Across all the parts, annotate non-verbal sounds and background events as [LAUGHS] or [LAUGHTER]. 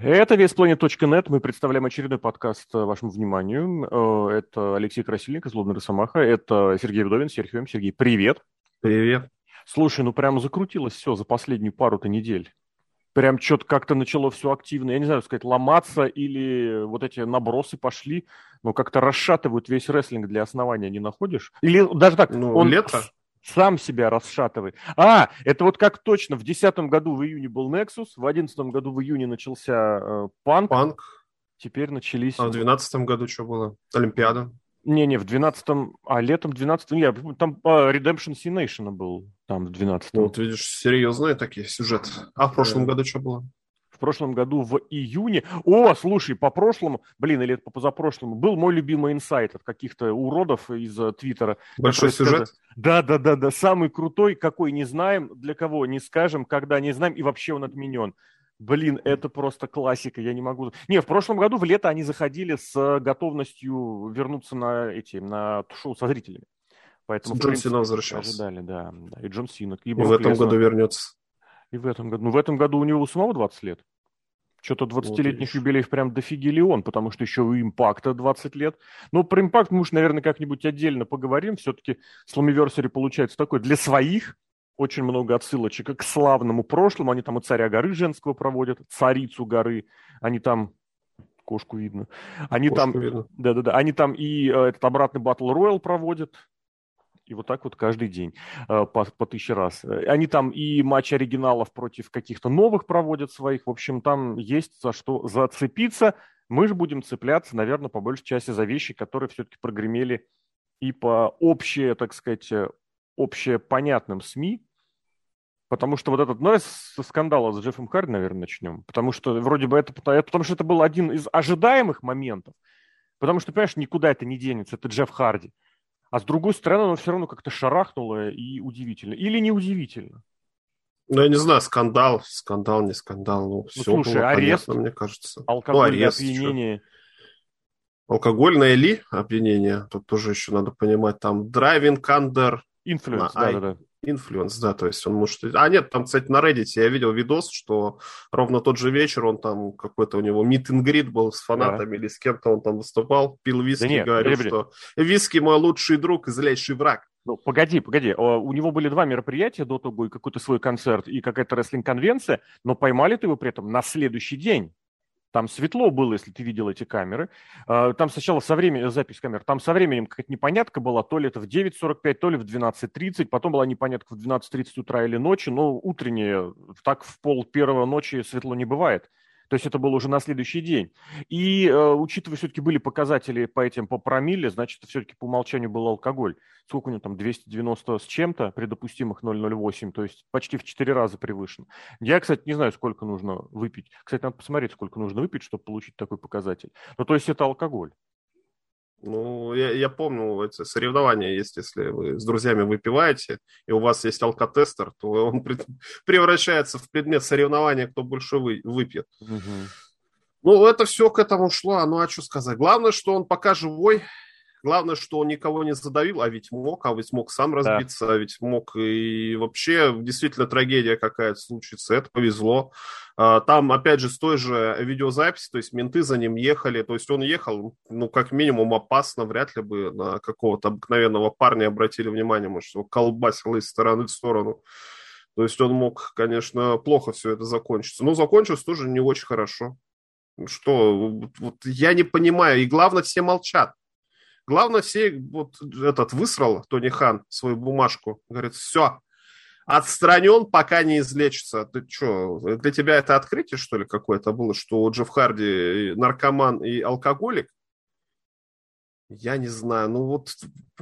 Это веспланет.нет. Мы представляем очередной подкаст э, вашему вниманию. Э, это Алексей Красильников, Злобный Росомаха. Это Сергей Вдовин, Серхием. Сергей, привет. Привет. Слушай, ну прямо закрутилось все за последнюю пару-то недель. Прям что-то как-то начало все активно, я не знаю, сказать, ломаться или вот эти набросы пошли, но как-то расшатывают весь рестлинг для основания, не находишь? Или даже так, ну, он лето? Сам себя расшатывает. А, это вот как точно, в 2010 году в июне был Nexus, в 2011 году в июне начался э, Панк. Панк. Теперь начались... А в 2012 году что было? Олимпиада. Не-не, в 12-м, а летом в 12-м, я, там по Redemption C Nation был, там в 12-м. Ну, вот видишь, серьезные такие сюжеты. А в прошлом да. году что было? В прошлом году в июне. О, слушай, по прошлому, блин, или по позапрошлому, был мой любимый инсайт от каких-то уродов из э, Твиттера. Большой сюжет? Да, да, да, да, самый крутой, какой не знаем, для кого не скажем, когда не знаем, и вообще он отменен. Блин, это просто классика, я не могу... Не, в прошлом году в лето они заходили с готовностью вернуться на эти, на шоу со зрителями. Поэтому, Джон Сина возвращался. Ожидали, да, да. И Джон Сина. И, и в этом году вернется. И в этом году. Ну, в этом году у него у самого 20 лет. Что-то 20-летних вот юбилеев прям дофигели он, потому что еще у импакта 20 лет. Но про импакт мы уж, наверное, как-нибудь отдельно поговорим. Все-таки Slammiversary получается такой для своих. Очень много отсылочек к славному прошлому. Они там и царя горы женского проводят, царицу горы. Они там кошку видно. Они кошку там, видно. да-да-да, они там и э, этот обратный батл роял проводят. И вот так вот каждый день э, по, по тысяче раз. Они там и матч оригиналов против каких-то новых проводят своих. В общем, там есть за что зацепиться. Мы же будем цепляться, наверное, по большей части за вещи, которые все-таки прогремели и по общее, так сказать, э, общее понятным СМИ, Потому что вот этот, ну, с скандала с Джеффом Харди, наверное, начнем. Потому что вроде бы это, потому что это был один из ожидаемых моментов. Потому что, понимаешь, никуда это не денется, это Джефф Харди. А с другой стороны, оно все равно как-то шарахнуло и удивительно. Или не удивительно. Ну, я не знаю, скандал, скандал, не скандал. Ну, ну все слушай, было арест, понятно, мне кажется. Алкоголь, ну, арест, опьянение. Алкогольное ли опьянение? Тут тоже еще надо понимать. Там driving under... Influence, да-да-да. Influence, да, то есть он может... А нет, там, кстати, на Reddit я видел видос, что ровно тот же вечер он там какой-то у него meet greet был с фанатами да. или с кем-то он там выступал, пил виски, да нет, говорил, блин, что виски мой лучший друг и злейший враг. Ну, погоди, погоди. У него были два мероприятия до того, и какой-то свой концерт, и какая-то рестлинг-конвенция, но поймали-то его при этом на следующий день. Там светло было, если ты видел эти камеры. А, там сначала со временем, запись камер, там со временем какая-то непонятка была, то ли это в 9.45, то ли в 12.30, потом была непонятка в 12.30 утра или ночи, но утреннее, так в пол первого ночи светло не бывает. То есть это было уже на следующий день. И э, учитывая, все-таки были показатели по этим, по промилле, значит, все-таки по умолчанию был алкоголь. Сколько у него там, 290 с чем-то, при допустимых 0,08, то есть почти в 4 раза превышен. Я, кстати, не знаю, сколько нужно выпить. Кстати, надо посмотреть, сколько нужно выпить, чтобы получить такой показатель. Ну, то есть это алкоголь. Ну, я, я помню эти соревнования есть, если вы с друзьями выпиваете, и у вас есть алкотестер, то он [LAUGHS] превращается в предмет соревнования, кто больше вы, выпьет. Угу. Ну, это все к этому шло, ну а что сказать. Главное, что он пока живой, Главное, что он никого не задавил, а ведь мог, а ведь мог сам разбиться, да. а ведь мог и вообще действительно трагедия какая-то случится. Это повезло. А, там, опять же, с той же видеозаписи, то есть менты за ним ехали, то есть он ехал, ну, как минимум опасно, вряд ли бы на какого-то обыкновенного парня обратили внимание, может, его колбасило из стороны в сторону. То есть он мог, конечно, плохо все это закончиться. Но закончилось тоже не очень хорошо. Что, вот я не понимаю. И главное, все молчат. Главное, все вот этот высрал, Тони Хан, свою бумажку. Говорит, все, отстранен, пока не излечится. Ты что, для тебя это открытие, что ли, какое-то было, что у Джефф Харди наркоман и алкоголик? Я не знаю. Ну вот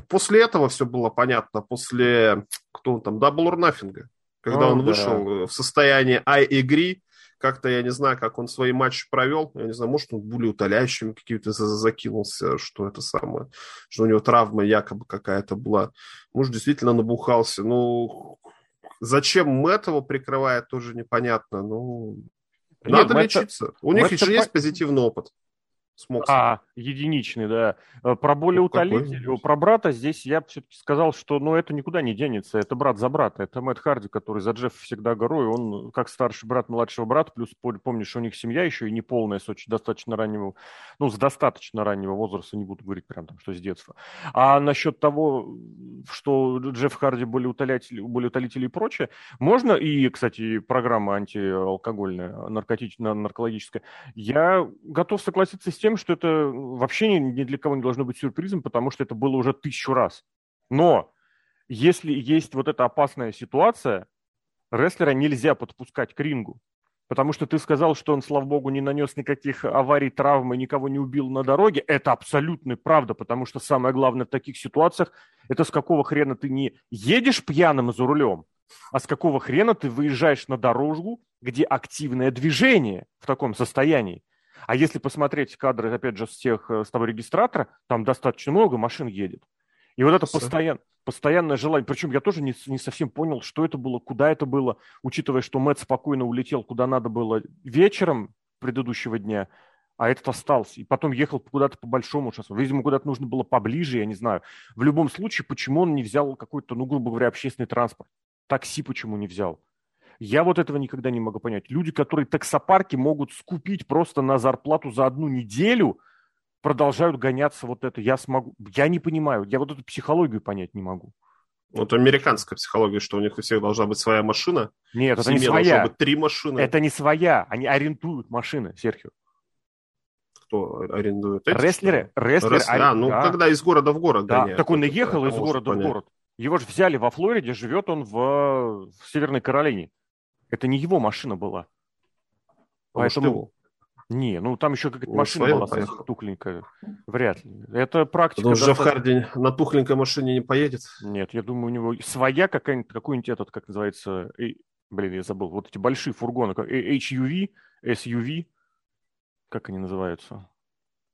после этого все было понятно. После, кто он там, Double or Nothing. Когда О, он да. вышел в состоянии I agree, как-то я не знаю, как он свои матчи провел. Я не знаю, может, он более утоляющими какими-то закинулся, что это самое, что у него травма якобы какая-то была. Может, действительно набухался. Ну, зачем этого прикрывает, тоже непонятно. Ну, надо Нет, лечиться. У них еще есть позитивный опыт. Смог. А, Единичный, да. Э, про более ну, про брата здесь я все-таки сказал, что ну, это никуда не денется. Это брат за брата. Это Мэтт Харди, который за Джефф всегда горой. Он как старший брат младшего брата, плюс помнишь, у них семья еще и не полная, с очень достаточно раннего, ну, с достаточно раннего возраста, не буду говорить прям там, что с детства. А насчет того, что Джефф Харди более утолитель, более утолитель и прочее, можно, и, кстати, программа антиалкогольная, наркотическая, наркологическая, я готов согласиться с тем, что это вообще ни, для кого не должно быть сюрпризом, потому что это было уже тысячу раз. Но если есть вот эта опасная ситуация, рестлера нельзя подпускать к рингу. Потому что ты сказал, что он, слава богу, не нанес никаких аварий, травм и никого не убил на дороге. Это абсолютная правда, потому что самое главное в таких ситуациях – это с какого хрена ты не едешь пьяным за рулем, а с какого хрена ты выезжаешь на дорожку, где активное движение в таком состоянии. А если посмотреть кадры, опять же, с тех, э, с того регистратора, там достаточно много машин едет. И вот это постоянно, постоянное желание, причем я тоже не, не совсем понял, что это было, куда это было, учитывая, что Мэтт спокойно улетел, куда надо было вечером предыдущего дня, а этот остался. И потом ехал куда-то по большому шоссу. Видимо, куда-то нужно было поближе, я не знаю. В любом случае, почему он не взял какой-то, ну, грубо говоря, общественный транспорт? Такси почему не взял? Я вот этого никогда не могу понять. Люди, которые таксопарки могут скупить просто на зарплату за одну неделю, продолжают гоняться вот это. Я смогу... Я не понимаю. Я вот эту психологию понять не могу. Вот американская психология, что у них у всех должна быть своя машина. Нет, это не своя. быть три машины. Это не своя. Они арендуют машины, Серхио. Кто арендует? Эти, рестлеры. Рестлеры. Рестлеры. А, ну, да. когда из города в город да. гоняют. Так он и ехал из города в город. Его же взяли во Флориде, живет он в, в Северной Каролине. Это не его машина была. А Поэтому... Его? Не, ну там еще какая-то машина была поехал. тухленькая. Вряд ли. Это практика. Потому что достаточно... Харди на тухленькой машине не поедет. Нет, я думаю, у него своя какая-нибудь, какой-нибудь этот, как называется, э, блин, я забыл, вот эти большие фургоны, как HUV, SUV, как они называются?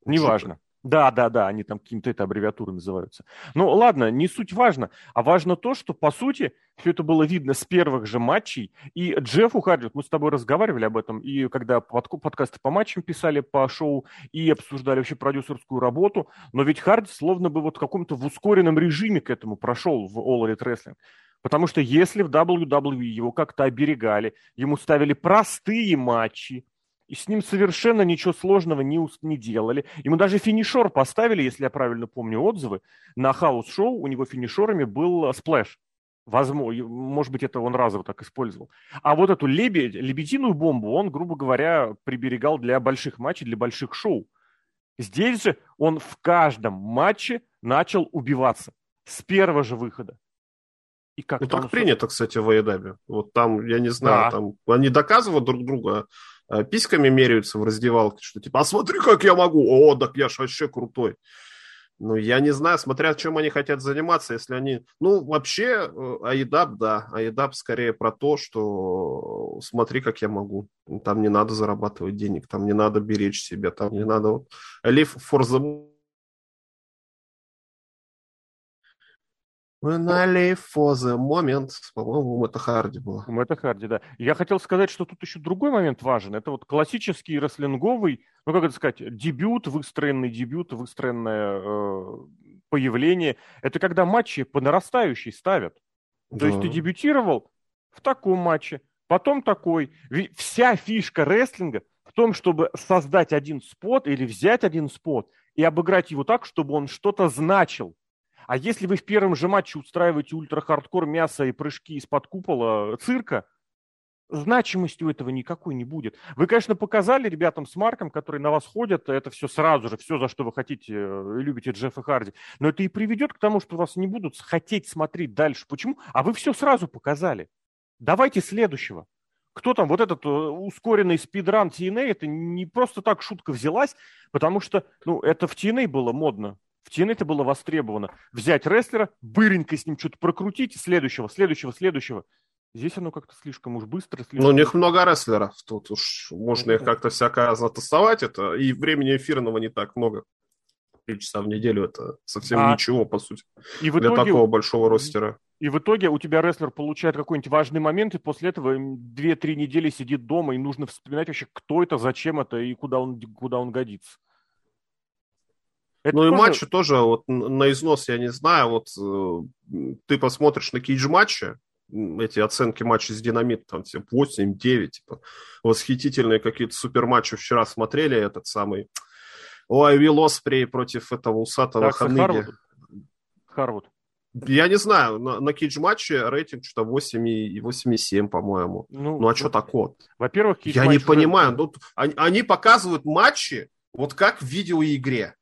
Неважно. Да, да, да, они там какими-то это аббревиатуры называются. Ну, ладно, не суть важно, а важно то, что, по сути, все это было видно с первых же матчей, и Джеффу Харди, мы с тобой разговаривали об этом, и когда под, подкасты по матчам писали, по шоу, и обсуждали вообще продюсерскую работу, но ведь Харди словно бы вот в каком-то в ускоренном режиме к этому прошел в All Elite Wrestling. Потому что если в WWE его как-то оберегали, ему ставили простые матчи, и с ним совершенно ничего сложного не, не делали. Ему даже финишер поставили, если я правильно помню отзывы, на house show у него финишерами был э, splash. Возможно, может быть, это он разово так использовал. А вот эту лебедь, лебединую бомбу он, грубо говоря, приберегал для больших матчей, для больших шоу. Здесь же он в каждом матче начал убиваться с первого же выхода. И как ну, так принято, кстати, в Айдабе. Вот там, я не знаю, да. там они доказывают друг друга, письками меряются в раздевалке, что типа, а смотри, как я могу, о, так я ж вообще крутой. Ну, я не знаю, смотря чем они хотят заниматься, если они... Ну, вообще, Аидап, да, Аидап скорее про то, что смотри, как я могу. Там не надо зарабатывать денег, там не надо беречь себя, там не надо... Live for the When I live for the moment. По-моему, у Мэтта Харди было. У Мэтта Харди, да. Я хотел сказать, что тут еще другой момент важен. Это вот классический рестлинговый, ну, как это сказать, дебют, выстроенный дебют, выстроенное э, появление. Это когда матчи по нарастающей ставят. То да. есть ты дебютировал в таком матче, потом такой. Вся фишка рестлинга в том, чтобы создать один спот или взять один спот и обыграть его так, чтобы он что-то значил а если вы в первом же матче устраиваете ультра-хардкор мясо и прыжки из-под купола цирка, значимости у этого никакой не будет. Вы, конечно, показали ребятам с Марком, которые на вас ходят, это все сразу же, все, за что вы хотите э, любите Джеффа Харди. Но это и приведет к тому, что вас не будут хотеть смотреть дальше. Почему? А вы все сразу показали. Давайте следующего. Кто там, вот этот э, ускоренный спидран TNA, это не просто так шутка взялась, потому что, ну, это в TNA было модно. В TNA это было востребовано. Взять рестлера, быренько с ним что-то прокрутить, следующего, следующего, следующего. Здесь оно как-то слишком уж быстро. Слишком... Ну, у них много рестлеров. Тут уж можно их как-то всяко затасовать. Это и времени эфирного не так много. Три часа в неделю это совсем а... ничего, по сути. И в итоге... Для такого большого ростера. И в итоге у тебя рестлер получает какой-нибудь важный момент, и после этого 2-3 недели сидит дома, и нужно вспоминать вообще, кто это, зачем это и куда он, куда он годится. Это ну тоже... и матчи тоже, вот на износ я не знаю, вот э, ты посмотришь на кейдж-матчи, эти оценки матчей с Динамит, там, типа, 8-9, типа, восхитительные какие-то суперматчи вчера смотрели, этот самый, ой, Вилл Оспрей против этого усатого так, Ханыги. Харвуд. Я не знаю, на, на кейдж-матче рейтинг что-то 8,7, по-моему. Ну, ну а что такое? Во-первых, Я не понимаю. Ну, они, они показывают матчи вот как в видеоигре.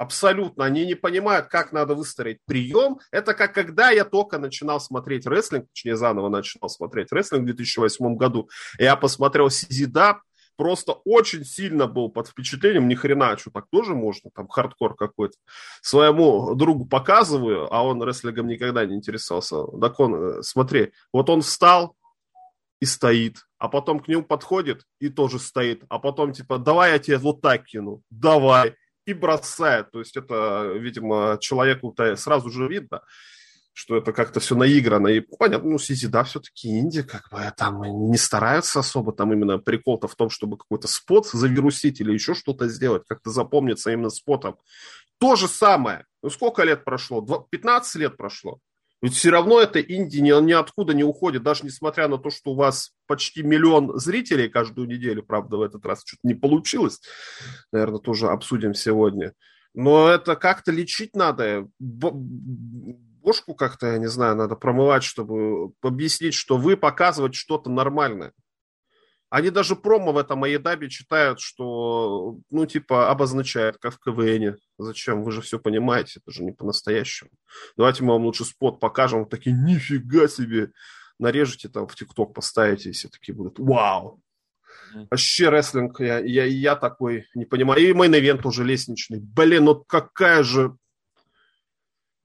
Абсолютно. Они не понимают, как надо выстроить прием. Это как когда я только начинал смотреть рестлинг, точнее, заново начинал смотреть рестлинг в 2008 году. Я посмотрел CZW, просто очень сильно был под впечатлением, ни хрена, что так тоже можно, там хардкор какой-то. Своему другу показываю, а он рестлингом никогда не интересовался. Так он, э, смотри, вот он встал и стоит, а потом к нему подходит и тоже стоит, а потом типа, давай я тебе вот так кину, давай, и бросает. То есть это, видимо, человеку сразу же видно, что это как-то все наиграно. И понятно, ну, Сизи, да, все-таки Инди, как бы там не стараются особо, там именно прикол-то в том, чтобы какой-то спот завирусить или еще что-то сделать, как-то запомниться именно спотом. То же самое. Ну, сколько лет прошло? 15 лет прошло. Ведь все равно это Инди ни, ниоткуда не уходит, даже несмотря на то, что у вас почти миллион зрителей каждую неделю, правда, в этот раз что-то не получилось. Наверное, тоже обсудим сегодня. Но это как-то лечить надо бошку как-то, я не знаю, надо промывать, чтобы объяснить, что вы показывать что-то нормальное. Они даже промо в этом AEW читают, что, ну, типа, обозначает, как в КВН. Зачем? Вы же все понимаете, это же не по-настоящему. Давайте мы вам лучше спот покажем. Вот такие, нифига себе. Нарежете там в ТикТок, поставите, и все такие будут, вау. Вообще рестлинг, я, я, я такой не понимаю. И main event уже лестничный. Блин, ну какая же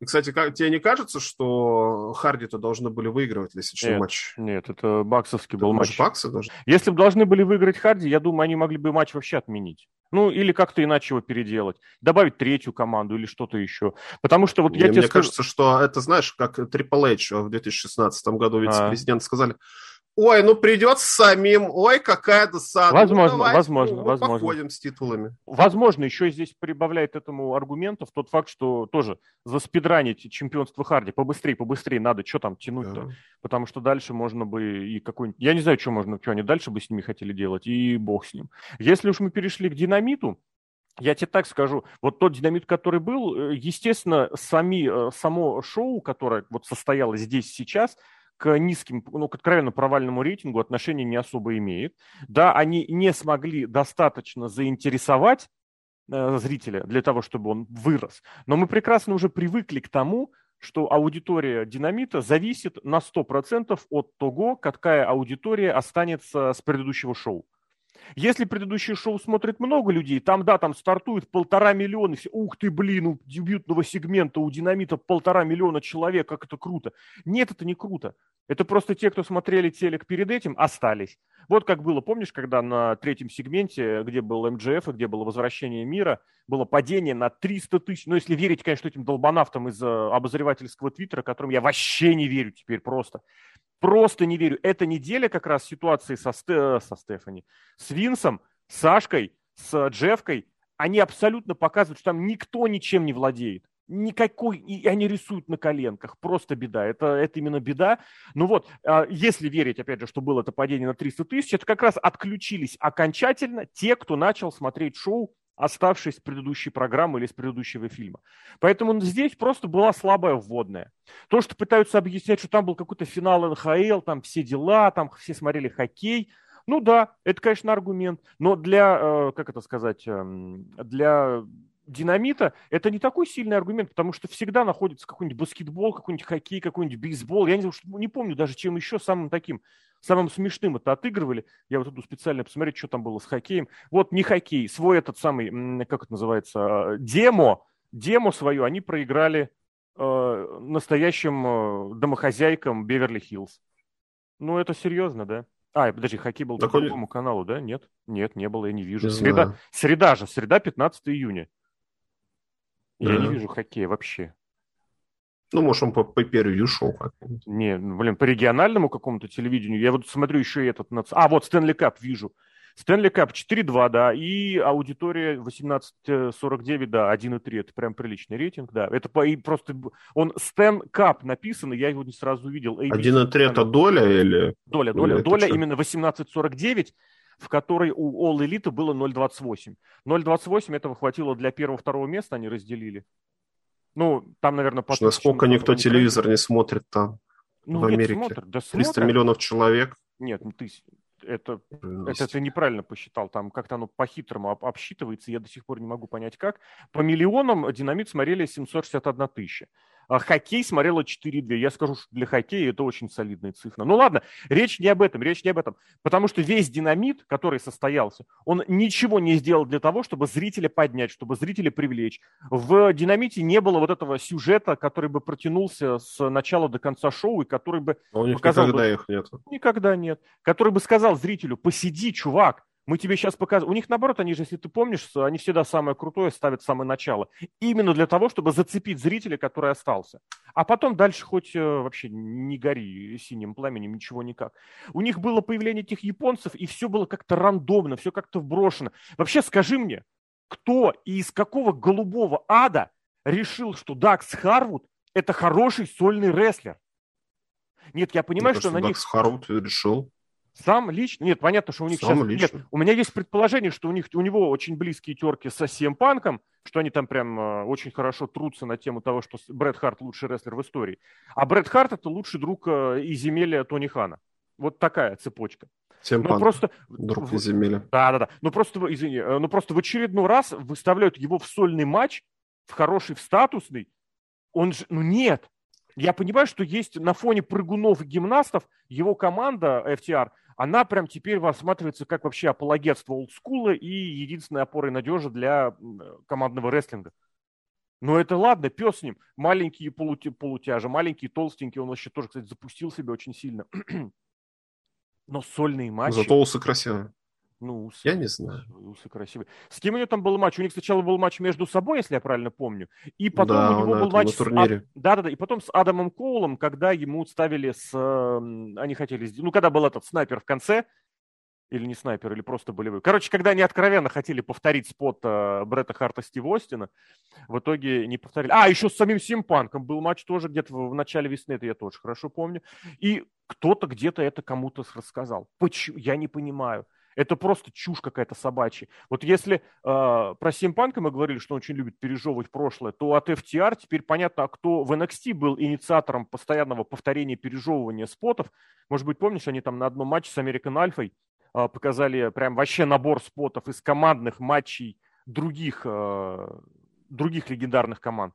кстати, как, тебе не кажется, что Харди-то должны были выигрывать лестничный нет, матч? Нет, это баксовский был матч. Баксы даже? Если бы должны были выиграть Харди, я думаю, они могли бы матч вообще отменить. Ну, или как-то иначе его переделать. Добавить третью команду или что-то еще. Потому что вот мне, я тебе Мне скажу... кажется, что это, знаешь, как Triple H в 2016 году вице-президент а. сказали, Ой, ну придется самим. Ой, какая досада. Возможно, ну, давайте, возможно, ну, возможно. Походим с титулами. Возможно, еще здесь прибавляет этому аргументов тот факт, что тоже заспидранить чемпионство Харди побыстрее, побыстрее надо, что там тянуть-то. Да. Потому что дальше можно бы и какой-нибудь... Я не знаю, что можно, что они дальше бы с ними хотели делать, и бог с ним. Если уж мы перешли к динамиту, я тебе так скажу, вот тот динамит, который был, э, естественно, сами, э, само шоу, которое вот состоялось здесь сейчас, к низким, ну, к откровенно провальному рейтингу отношения не особо имеет. Да, они не смогли достаточно заинтересовать э, зрителя для того, чтобы он вырос. Но мы прекрасно уже привыкли к тому, что аудитория динамита зависит на 100% от того, какая аудитория останется с предыдущего шоу. Если предыдущее шоу смотрит много людей, там, да, там стартует полтора миллиона, все, ух ты, блин, у дебютного сегмента у динамита полтора миллиона человек, как это круто. Нет, это не круто. Это просто те, кто смотрели телек перед этим, остались. Вот как было, помнишь, когда на третьем сегменте, где был МДФ и где было возвращение мира, было падение на 300 тысяч. Ну, если верить, конечно, этим долбанавтам из э, обозревательского твиттера, которым я вообще не верю теперь просто. Просто не верю. Эта неделя как раз ситуации со, Сте... со Стефани, с Винсом, с Сашкой, с Джефкой, они абсолютно показывают, что там никто ничем не владеет. Никакой, и они рисуют на коленках, просто беда, это, это именно беда. Ну вот, а, если верить, опять же, что было это падение на 300 тысяч, это как раз отключились окончательно те, кто начал смотреть шоу оставшись с предыдущей программы или с предыдущего фильма. Поэтому здесь просто была слабая вводная. То, что пытаются объяснять, что там был какой-то финал НХЛ, там все дела, там все смотрели хоккей. Ну да, это, конечно, аргумент. Но для, э, как это сказать, эм, для динамита это не такой сильный аргумент, потому что всегда находится какой-нибудь баскетбол, какой-нибудь хоккей, какой-нибудь бейсбол. Я не, не помню даже, чем еще самым таким самым смешным это отыгрывали. Я вот иду специально посмотреть, что там было с хоккеем. Вот не хоккей, свой этот самый, как это называется, а, демо, демо свое они проиграли э, настоящим э, домохозяйкам Беверли-Хиллз. Ну, это серьезно, да? А, подожди, хоккей был по другому каналу, да? Нет? Нет, не было, я не вижу. Не среда, среда же, среда 15 июня. Я да. не вижу хоккея вообще. Ну, может, он по, по первью шоу как-нибудь. Не, ну, блин, по региональному какому-то телевидению. Я вот смотрю еще и этот... А, вот Стэнли Кап вижу. Стэнли Кап 4.2, да, и аудитория 18.49, да, 1.3, это прям приличный рейтинг, да. Это по, и просто, он Стэн Кап написан, и я его не сразу увидел. 1.3 это доля или? Доля, доля, доля, именно 18.49, в которой у All Elite было 0.28. 0.28 этого хватило для первого-второго места, они разделили. Ну, там, наверное, по Насколько никто не телевизор не смотрит там, ну, в нет, Америке? Смотрят, да 300 смотрят. миллионов человек. Нет, ну, тысяч, это, это ты неправильно посчитал. Там как-то оно по-хитрому обсчитывается. Я до сих пор не могу понять, как. По миллионам динамит смотрели 761 тысяча. А хоккей смотрела 4-2. Я скажу, что для хоккея это очень солидная цифра. Ну ладно, речь не об этом, речь не об этом. Потому что весь динамит, который состоялся, он ничего не сделал для того, чтобы зрителя поднять, чтобы зрителя привлечь. В динамите не было вот этого сюжета, который бы протянулся с начала до конца шоу, и который бы... А у них показал никогда бы... их нет. Никогда нет. Который бы сказал зрителю, посиди, чувак, мы тебе сейчас показываем. У них, наоборот, они же, если ты помнишь, они всегда самое крутое ставят в самое начало. Именно для того, чтобы зацепить зрителя, который остался. А потом дальше хоть э, вообще не гори синим пламенем, ничего никак. У них было появление этих японцев, и все было как-то рандомно, все как-то вброшено. Вообще скажи мне, кто и из какого голубого ада решил, что Дакс Харвуд – это хороший сольный рестлер? Нет, я понимаю, Мне что кажется, на них... Дакс Харвуд решил. Сам лично? Нет, понятно, что у них Сам сейчас... Лично. Нет, у меня есть предположение, что у, них, у него очень близкие терки со CM Панком, что они там прям э, очень хорошо трутся на тему того, что Брэд Харт лучший рестлер в истории. А Брэд Харт это лучший друг э, и земелья Тони Хана. Вот такая цепочка. Всем ну, просто друг из земли. Да, да, да. Ну просто, извини, э, ну просто в очередной раз выставляют его в сольный матч, в хороший, в статусный. Он же, ну нет. Я понимаю, что есть на фоне прыгунов и гимнастов его команда FTR – она прям теперь рассматривается как вообще апологетство олдскула и единственной опорой надежи для командного рестлинга. Но это ладно, пес с ним. Маленький полути, полутяжи, маленький, толстенький, он вообще тоже, кстати, запустил себя очень сильно. [CLEARS THROAT] Но сольные матчи... Зато усы красивые. Ну, усы, я не знаю. Усы красивые. С кем у него там был матч? У них сначала был матч между собой, если я правильно помню. И потом да, у него был матч турнире. с... Да-да-да. И потом с Адамом Коулом, когда ему ставили с... Они хотели... Ну, когда был этот снайпер в конце, или не снайпер, или просто болевой. Короче, когда они откровенно хотели повторить спот э, Бретта Харта Стива Остина, в итоге не повторили. А, еще с самим Симпанком был матч тоже где-то в, в начале весны, это я тоже хорошо помню. И кто-то где-то это кому-то рассказал. Почему? Я не понимаю. Это просто чушь какая-то собачья. Вот если э, про Симпанка мы говорили, что он очень любит пережевывать прошлое, то от FTR теперь понятно, а кто в NXT был инициатором постоянного повторения пережевывания спотов. Может быть, помнишь, они там на одном матче с American Альфой э, показали прям вообще набор спотов из командных матчей других, э, других легендарных команд.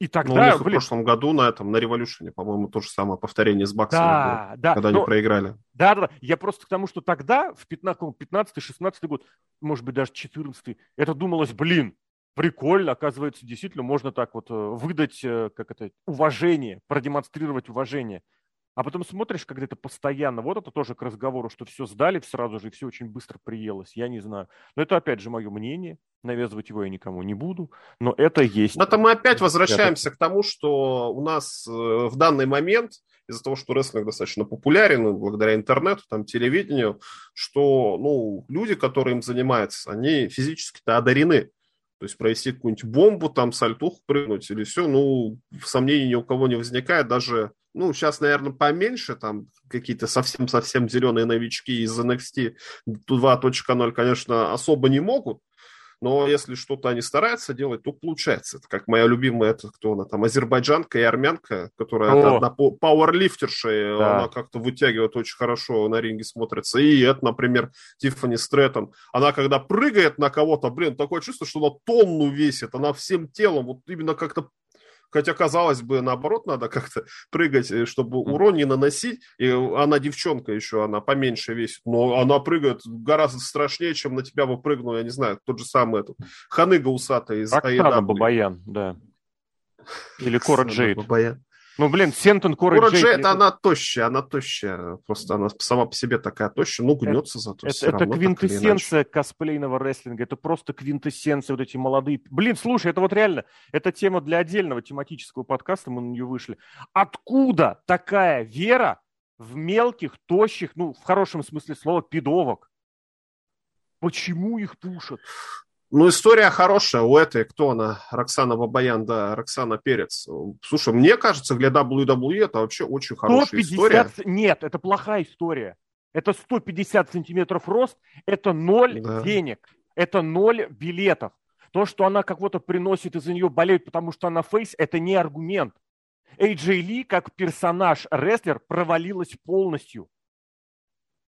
И тогда, ну, у них блин... в прошлом году на этом, на революшене, по-моему, то же самое повторение с баксами да, было, да, когда но... они проиграли. Да, да, да. Я просто к тому, что тогда, в 15-16 год, может быть, даже 14 это думалось, блин, прикольно, оказывается, действительно можно так вот э, выдать, э, как это, уважение, продемонстрировать уважение. А потом смотришь, когда это постоянно, вот это тоже к разговору, что все сдали сразу же, и все очень быстро приелось, я не знаю. Но это, опять же, мое мнение, навязывать его я никому не буду, но это есть. Это мы опять возвращаемся это... к тому, что у нас э, в данный момент, из-за того, что рестлинг достаточно популярен, благодаря интернету, там, телевидению, что, ну, люди, которые им занимаются, они физически-то одарены. То есть провести какую-нибудь бомбу, там, сальтуху прыгнуть или все, ну, сомнений ни у кого не возникает, даже ну, сейчас, наверное, поменьше, там какие-то совсем-совсем зеленые новички из NXT 2.0, конечно, особо не могут, но если что-то они стараются делать, то получается. Это как моя любимая, это кто она там, азербайджанка и армянка, которая О. одна пауэрлифтерша, да. она как-то вытягивает очень хорошо на ринге смотрится. И это, например, Тиффани Стрэттон. Она когда прыгает на кого-то, блин, такое чувство, что она тонну весит, она всем телом, вот именно как-то Хотя, казалось бы, наоборот, надо как-то прыгать, э, чтобы урон не наносить. И она девчонка еще, она поменьше весит. Но она прыгает гораздо страшнее, чем на тебя бы прыгнул, я не знаю, тот же самый этот Ханыга усатый из Оксана Бабаян, да. Или Кора Джейд. Бабаян. Ну, блин, Сентон Кора Кора Джей, это она тощая, она тощая. Просто она сама по себе такая тощая, ну, гнется зато Это, это квинтэссенция косплейного рестлинга, это просто квинтэссенция, вот эти молодые... Блин, слушай, это вот реально, это тема для отдельного тематического подкаста, мы на нее вышли. Откуда такая вера в мелких, тощих, ну, в хорошем смысле слова, пидовок? Почему их пушат? Ну, история хорошая. У этой, кто она? Роксана Бабаян, да, Роксана Перец. Слушай, мне кажется, для WWE это вообще очень хорошая 150... история. Нет, это плохая история. Это 150 сантиметров рост, это ноль да. денег, это ноль билетов. То, что она кого-то приносит, из-за нее болеют, потому что она фейс, это не аргумент. AJ Ли как персонаж рестлер провалилась полностью.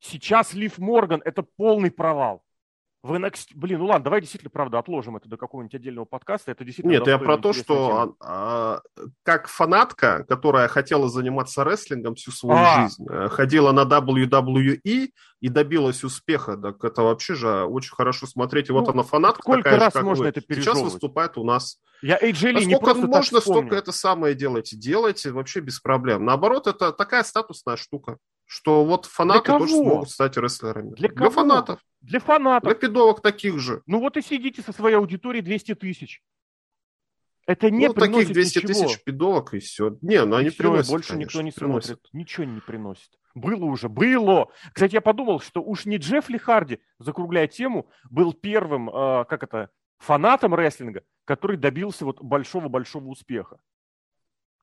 Сейчас Лив Морган – это полный провал. В NXT, блин, ну ладно, давай действительно, правда, отложим это до какого-нибудь отдельного подкаста. Это действительно Нет, я про то, что а, как фанатка, которая хотела заниматься рестлингом всю свою а. жизнь, э, ходила на WWE и добилась успеха, так это вообще же очень хорошо смотреть. И ну, вот она фанатка сколько такая раз же, как можно вы. это Сейчас выступает у нас. Я AJ Lee не просто можно, так столько это самое делайте. Делайте вообще без проблем. Наоборот, это такая статусная штука что вот фанаты тоже смогут стать рестлерами. Для, для фанатов. Для фанатов. Для пидовок таких же. Ну вот и сидите со своей аудиторией 200 тысяч. Это не ну, таких 200 ничего. тысяч пидовок и все. Не, ну они все, приносят, больше конечно, никто не приносят. смотрит. Ничего не приносит. Было уже, было. Кстати, я подумал, что уж не Джефф Ли Харди, закругляя тему, был первым, э, как это, фанатом рестлинга, который добился вот большого-большого успеха.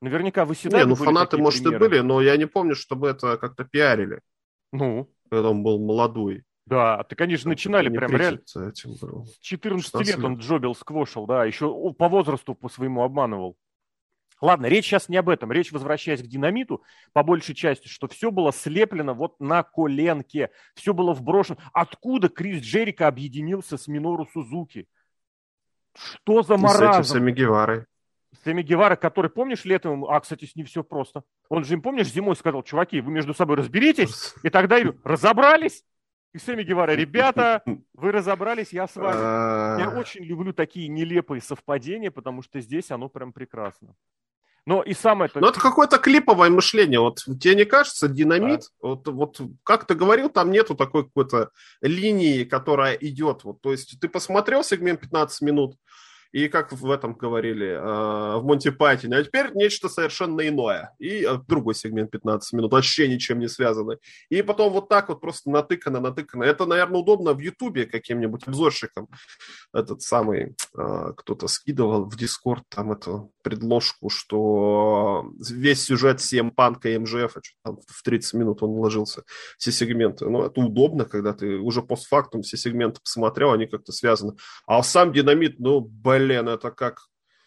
Наверняка вы всегда Не, ну фанаты, может, примеры. и были, но я не помню, чтобы это как-то пиарили. Ну? Когда он был молодой. Да, ты, конечно, начинали прям реально. Этим был. С 14 лет, лет он джобил, сквошил, да, еще по возрасту по своему обманывал. Ладно, речь сейчас не об этом. Речь, возвращаясь к динамиту, по большей части, что все было слеплено вот на коленке. Все было вброшено. Откуда Крис Джерика объединился с Минору Сузуки? Что за маразм? И с этим Самигеварой. Сэмми Гевара, который, помнишь, летом, а, кстати, с ним все просто. Он же им, помнишь, зимой сказал, чуваки, вы между собой разберитесь, и тогда и разобрались. И Сэмми Гевара, ребята, вы разобрались, я с вами. Я очень люблю такие нелепые совпадения, потому что здесь оно прям прекрасно. Но и самое... Ну, это какое-то клиповое мышление. Вот тебе не кажется, динамит, да. вот, вот как ты говорил, там нету такой какой-то линии, которая идет. Вот, то есть ты посмотрел сегмент 15 минут, и как в этом говорили, э, в Монти Пайтоне, а теперь нечто совершенно иное. И э, другой сегмент 15 минут, вообще ничем не связанный. И потом вот так вот просто натыкано, натыкано. Это, наверное, удобно в Ютубе каким-нибудь обзорщикам. Этот самый, э, кто-то скидывал в Дискорд там эту предложку, что весь сюжет Панка и МЖФ, там в 30 минут он вложился, все сегменты. Ну, это удобно, когда ты уже постфактум все сегменты посмотрел, они как-то связаны. А сам динамит, ну, блин, это как...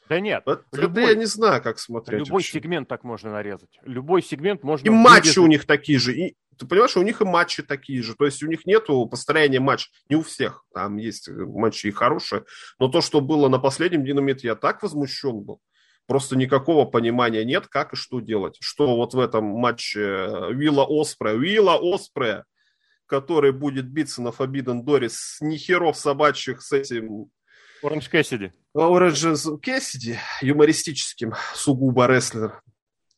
Да нет. Это, любой, я не знаю, как смотреть. Любой вообще. сегмент так можно нарезать. Любой сегмент можно... И матчи у них такие же. И, ты понимаешь, у них и матчи такие же. То есть у них нету построения матч. Не у всех. Там есть матчи и хорошие. Но то, что было на последнем динамите, я так возмущен был. Просто никакого понимания нет, как и что делать. Что вот в этом матче Вилла Оспре, Вилла Оспре, который будет биться на Forbidden Door с нихеров собачьих с этим Оранж Кэссиди. Оранж Кэссиди, юмористическим, сугубо рестлер.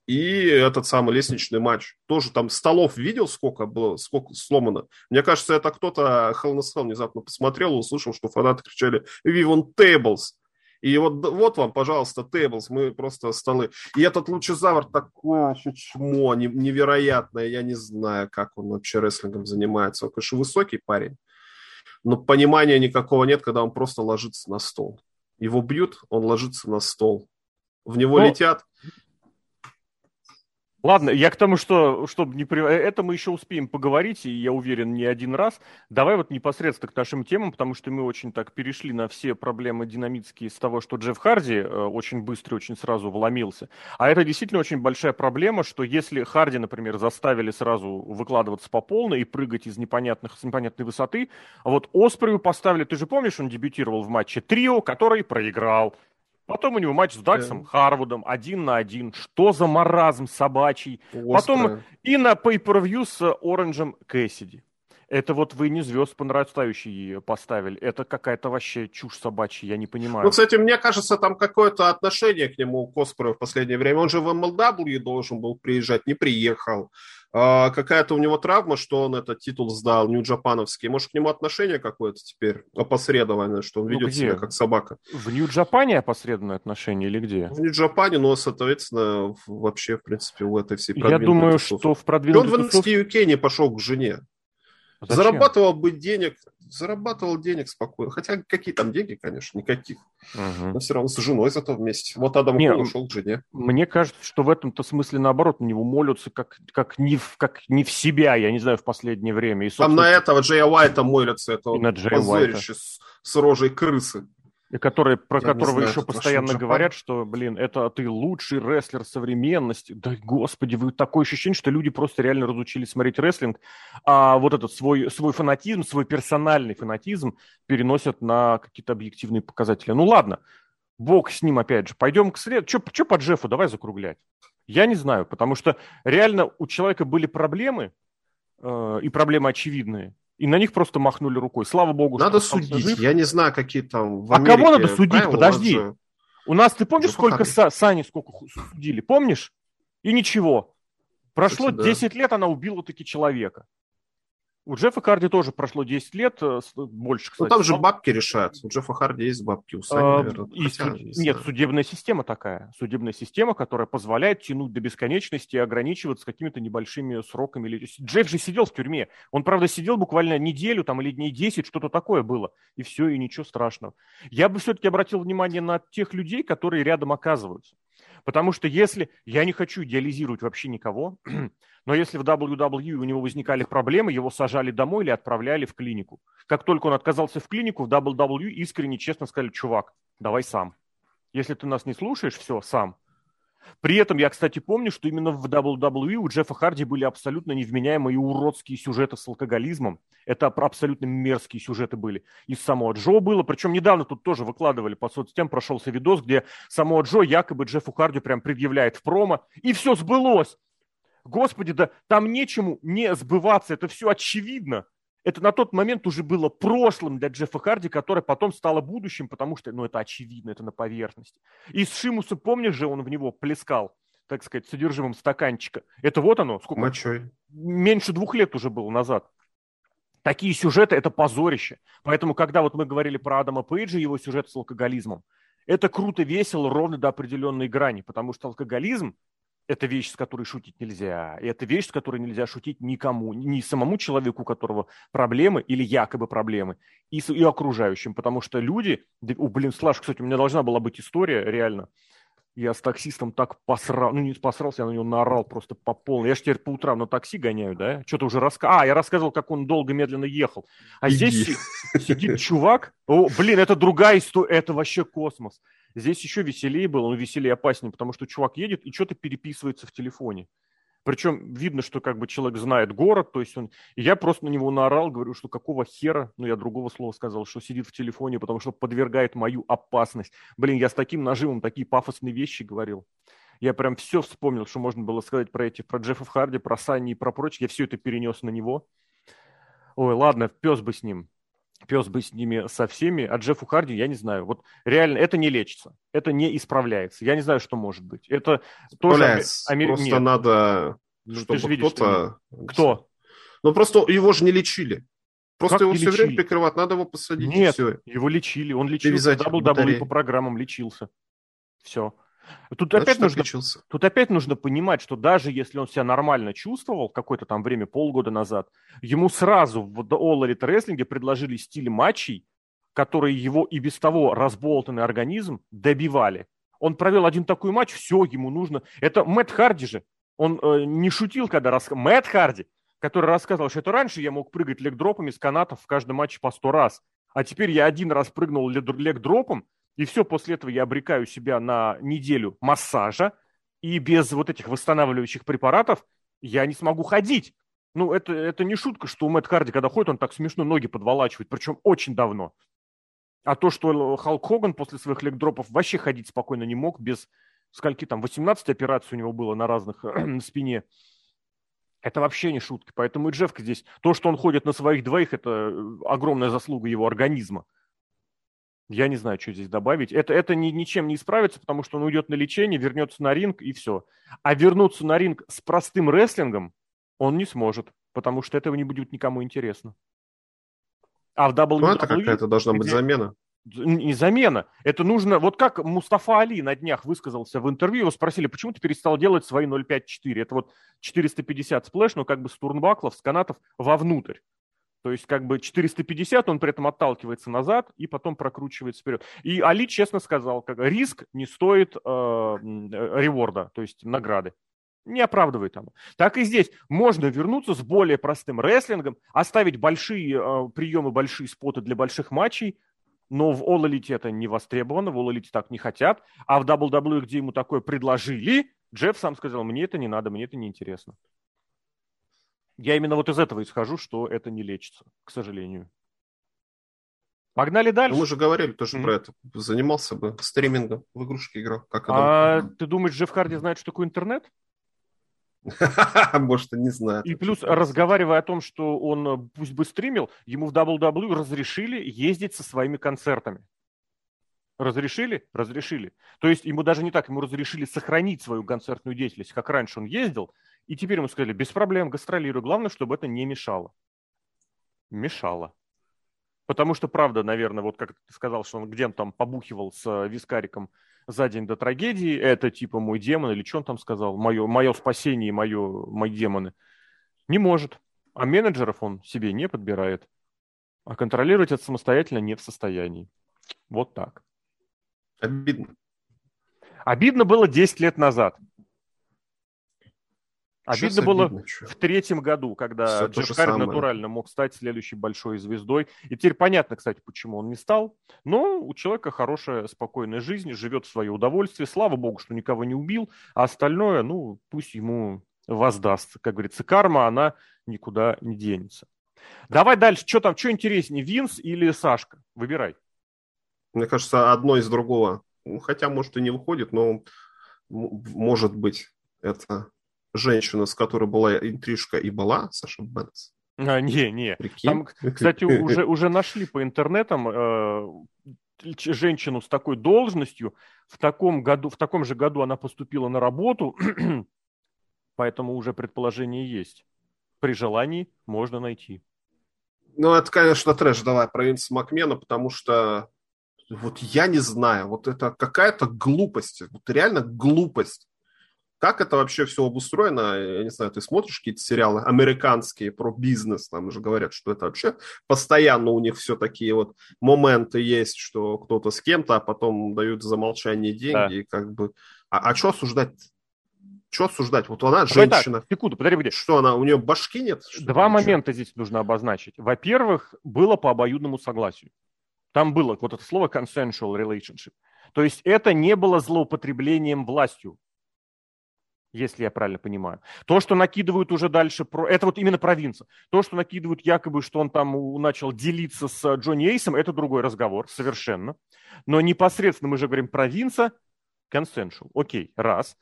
И этот самый лестничный матч. Тоже там столов видел, сколько было, сколько сломано. Мне кажется, это кто-то Hell in Hell внезапно посмотрел и услышал, что фанаты кричали «We want tables!» И вот, вот вам, пожалуйста, Tables, мы просто столы. И этот лучезавр такое чмо невероятное. Я не знаю, как он вообще рестлингом занимается. Он, конечно, высокий парень но понимания никакого нет, когда он просто ложится на стол. Его бьют, он ложится на стол. В него но... летят, Ладно, я к тому, что чтобы не при... это мы еще успеем поговорить, и я уверен, не один раз. Давай вот непосредственно к нашим темам, потому что мы очень так перешли на все проблемы динамитские с того, что Джефф Харди э, очень быстро, очень сразу вломился. А это действительно очень большая проблема, что если Харди, например, заставили сразу выкладываться по полной и прыгать из непонятных, с непонятной высоты, а вот Оспрею поставили, ты же помнишь, он дебютировал в матче Трио, который проиграл. Потом у него матч с Даксом да. Харвудом один на один. Что за маразм собачий. Острое. Потом и на pay-per-view с Оранжем Кэссиди. Это вот вы не звезд по нарастающей поставили. Это какая-то вообще чушь собачья, я не понимаю. Ну, кстати, мне кажется, там какое-то отношение к нему, к Оспору в последнее время. Он же в MLW должен был приезжать, не приехал. А, какая-то у него травма, что он этот титул сдал, нью-джапановский. Может, к нему отношение какое-то теперь опосредованное, что он ну, ведет где? себя как собака? В Нью-Джапане опосредованное отношение или где? В Нью-Джапане, но, соответственно, вообще, в принципе, в этой всей Я думаю, что в продвинутых... Он в NXT UK не пошел к жене. Зачем? Зарабатывал бы денег, зарабатывал денег спокойно. Хотя какие там деньги, конечно, никаких. Угу. Но все равно с женой зато вместе. Вот Адам не, ушел к жене. Мне кажется, что в этом-то смысле наоборот на него молятся как, как, не, в, как не в себя, я не знаю, в последнее время. И, собственно... Там на этого Джея Уайта молятся, это и на Джея Уайта. С, с рожей крысы. И которые, про Я которого знаю, еще постоянно говорят, что, блин, это ты лучший рестлер современности. Да, господи, вы такое ощущение, что люди просто реально разучились смотреть рестлинг, а вот этот свой, свой фанатизм, свой персональный фанатизм переносят на какие-то объективные показатели. Ну ладно, бог с ним опять же. Пойдем к след. Что по Джеффу? Давай закруглять. Я не знаю, потому что реально у человека были проблемы, э, и проблемы очевидные и на них просто махнули рукой. Слава богу, надо судить. Жив. Я не знаю, какие там в Америке... А кого надо судить? Правила, Подожди. Же... У нас, ты помнишь, сколько Са, Сани сколько судили? Помнишь? И ничего. Прошло Кстати, 10 да. лет, она убила таки человека. У Джеффа Харди тоже прошло 10 лет, э, больше, кстати. Ну, там же бабки решают. У Джеффа Харди есть бабки, у Сани, а, наверное. И Хотя, суд... не Нет, судебная система такая. Судебная система, которая позволяет тянуть до бесконечности и ограничиваться какими-то небольшими сроками. Джефф же сидел в тюрьме. Он, правда, сидел буквально неделю там, или дней 10, что-то такое было. И все, и ничего страшного. Я бы все-таки обратил внимание на тех людей, которые рядом оказываются. Потому что если... Я не хочу идеализировать вообще никого, [CLEARS THROAT] но если в WWE у него возникали проблемы, его сажали домой или отправляли в клинику. Как только он отказался в клинику, в WWE искренне, честно сказали, чувак, давай сам. Если ты нас не слушаешь, все, сам. При этом я, кстати, помню, что именно в WWE у Джеффа Харди были абсолютно невменяемые уродские сюжеты с алкоголизмом. Это абсолютно мерзкие сюжеты были. И самого Джо было, причем недавно тут тоже выкладывали по соцсетям, прошелся видос, где самого Джо якобы Джеффу Харди прям предъявляет в промо, и все сбылось. Господи, да там нечему не сбываться, это все очевидно это на тот момент уже было прошлым для Джеффа Харди, которое потом стало будущим, потому что, ну, это очевидно, это на поверхности. И с Шимуса, помнишь же, он в него плескал, так сказать, содержимым стаканчика. Это вот оно, сколько? Мочой. Меньше двух лет уже было назад. Такие сюжеты – это позорище. Поэтому, когда вот мы говорили про Адама Пейджа его сюжет с алкоголизмом, это круто, весело, ровно до определенной грани, потому что алкоголизм это вещь, с которой шутить нельзя. И это вещь, с которой нельзя шутить никому, ни самому человеку, у которого проблемы или якобы проблемы, и, и окружающим. Потому что люди... О, блин, Слаш, кстати, у меня должна была быть история, реально. Я с таксистом так посрал, ну не посрался, я на него наорал просто по полной. Я же теперь по утрам на такси гоняю, да? Что-то уже рассказывал. А, я рассказывал, как он долго, медленно ехал. А Иди. здесь сидит чувак. О, блин, это другая история, это вообще космос. Здесь еще веселее было, но веселее опаснее, потому что чувак едет и что-то переписывается в телефоне. Причем видно, что как бы человек знает город, то есть он... И я просто на него наорал, говорю, что какого хера, ну я другого слова сказал, что сидит в телефоне, потому что подвергает мою опасность. Блин, я с таким нажимом такие пафосные вещи говорил. Я прям все вспомнил, что можно было сказать про эти, про Джеффа Харди, про Санни и про прочее. Я все это перенес на него. Ой, ладно, пес бы с ним пес бы с ними со всеми, а Джеффу Харди, я не знаю. Вот реально, это не лечится, это не исправляется. Я не знаю, что может быть. Это тоже... Амер... Просто Нет. надо, ну, чтобы кто-то... Кто? Ну, просто его же не лечили. Просто как его все лечили? время прикрывать, надо его посадить. Нет, все. его лечили, он лечился, WWE по программам лечился. Все. Тут опять, нужно, тут опять нужно понимать, что даже если он себя нормально чувствовал какое-то там время, полгода назад, ему сразу в All Elite Wrestling предложили стиль матчей, которые его и без того разболтанный организм добивали. Он провел один такой матч, все, ему нужно. Это Мэтт Харди же. Он э, не шутил, когда рассказывал. Мэтт Харди, который рассказывал, что это раньше я мог прыгать легдропами с канатов в каждом матче по сто раз. А теперь я один раз прыгнул легдропом, и все, после этого я обрекаю себя на неделю массажа, и без вот этих восстанавливающих препаратов я не смогу ходить. Ну, это, это не шутка, что у Мэтт Харди, когда ходит, он так смешно ноги подволачивает, причем очень давно. А то, что Халк Хоган после своих легдропов вообще ходить спокойно не мог, без скольки там, 18 операций у него было на разных [CLEARS THROAT] на спине, это вообще не шутка. Поэтому и Джефф здесь, то, что он ходит на своих двоих, это э, огромная заслуга его организма. Я не знаю, что здесь добавить. Это, это ни, ничем не исправится, потому что он уйдет на лечение, вернется на ринг и все. А вернуться на ринг с простым рестлингом он не сможет, потому что этого не будет никому интересно. А в WWE... Ну, это какая-то должна быть замена. Не замена. Это нужно... Вот как Мустафа Али на днях высказался в интервью, его спросили, почему ты перестал делать свои 0.5.4? Это вот 450 splash, но как бы с turnbuckle ов, с канатов вовнутрь. То есть как бы 450, он при этом отталкивается назад и потом прокручивается вперед. И Али честно сказал, как риск не стоит э, reward а, то есть награды. Не оправдывает оно. Так и здесь. Можно вернуться с более простым рестлингом, оставить большие э, приемы, большие споты для больших матчей, но в All Elite это не востребовано, в All Elite так не хотят, а в WWE, где ему такое предложили, Джефф сам сказал, мне это не надо, мне это не интересно. Я именно вот из этого исхожу, что это не лечится, к сожалению. Погнали дальше. Ну, мы же говорили тоже mm-hmm. про это. Занимался бы стримингом, в игрушки играл. Как а ты думаешь, Джефф Харди знает, что такое интернет? [LAUGHS] Может, и не знает. И плюс, разговаривая о том, что он э, пусть бы стримил, ему в WWE разрешили ездить со своими концертами. Разрешили? Разрешили. То есть ему даже не так, ему разрешили сохранить свою концертную деятельность, как раньше он ездил, и теперь ему сказали, без проблем, гастролируй, главное, чтобы это не мешало. Мешало. Потому что, правда, наверное, вот как ты сказал, что он где-то там побухивал с э, вискариком за день до трагедии, это типа мой демон, или что он там сказал, мое, мое спасение, мое, мои демоны. Не может. А менеджеров он себе не подбирает. А контролировать это самостоятельно не в состоянии. Вот так. Обидно. Обидно было 10 лет назад. Обидно было обидно, в третьем году, когда Все Харри натурально мог стать следующей большой звездой. И теперь понятно, кстати, почему он не стал. Но у человека хорошая, спокойная жизнь, живет в свое удовольствие. Слава богу, что никого не убил, а остальное, ну, пусть ему воздастся. Как говорится, карма, она никуда не денется. Давай дальше. Что там, что интереснее, Винс или Сашка? Выбирай. Мне кажется, одно из другого. Ну, хотя, может, и не выходит, но может быть это женщина, с которой была интрижка и была Саша Беннес. А, не, не. Прикинь? Там, кстати, уже, уже нашли по интернетам э, женщину с такой должностью. В таком, году, в таком же году она поступила на работу, [CLEARS THROAT] поэтому уже предположение есть. При желании можно найти. Ну, это, конечно, трэш. Давай про Винса Макмена, потому что вот я не знаю, вот это какая-то глупость, вот реально глупость. Как это вообще все обустроено? Я не знаю, ты смотришь какие-то сериалы американские про бизнес, там же говорят, что это вообще постоянно у них все такие вот моменты есть, что кто-то с кем-то, а потом дают за молчание деньги, да. и как бы... А, а что осуждать? Что осуждать? Вот она женщина. Так, секунду, подожди, подожди. Что она, у нее башки нет? Два момента здесь нужно обозначить. Во-первых, было по обоюдному согласию. Там было вот это слово consensual relationship. То есть это не было злоупотреблением властью если я правильно понимаю. То, что накидывают уже дальше, про... это вот именно провинция. То, что накидывают якобы, что он там начал делиться с Джонни Эйсом, это другой разговор, совершенно. Но непосредственно мы же говорим провинция, consensual. Окей, раз.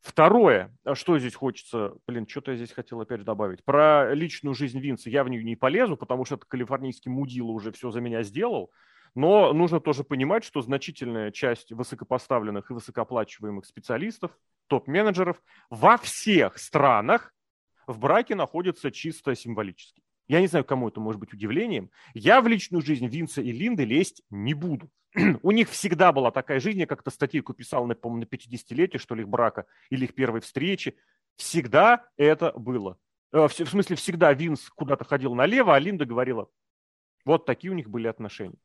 Второе, а что здесь хочется, блин, что-то я здесь хотел опять добавить. Про личную жизнь Винса я в нее не полезу, потому что это калифорнийский мудила уже все за меня сделал. Но нужно тоже понимать, что значительная часть высокопоставленных и высокооплачиваемых специалистов, топ-менеджеров во всех странах в браке находятся чисто символически. Я не знаю, кому это может быть удивлением. Я в личную жизнь Винса и Линды лезть не буду. [CLEARS THROAT] У них всегда была такая жизнь, я как-то статейку писал, на, по-моему, на 50-летие, что ли, их брака или их первой встречи. Всегда это было. Э, в смысле, всегда Винс куда-то ходил налево, а Линда говорила, вот такие у них были отношения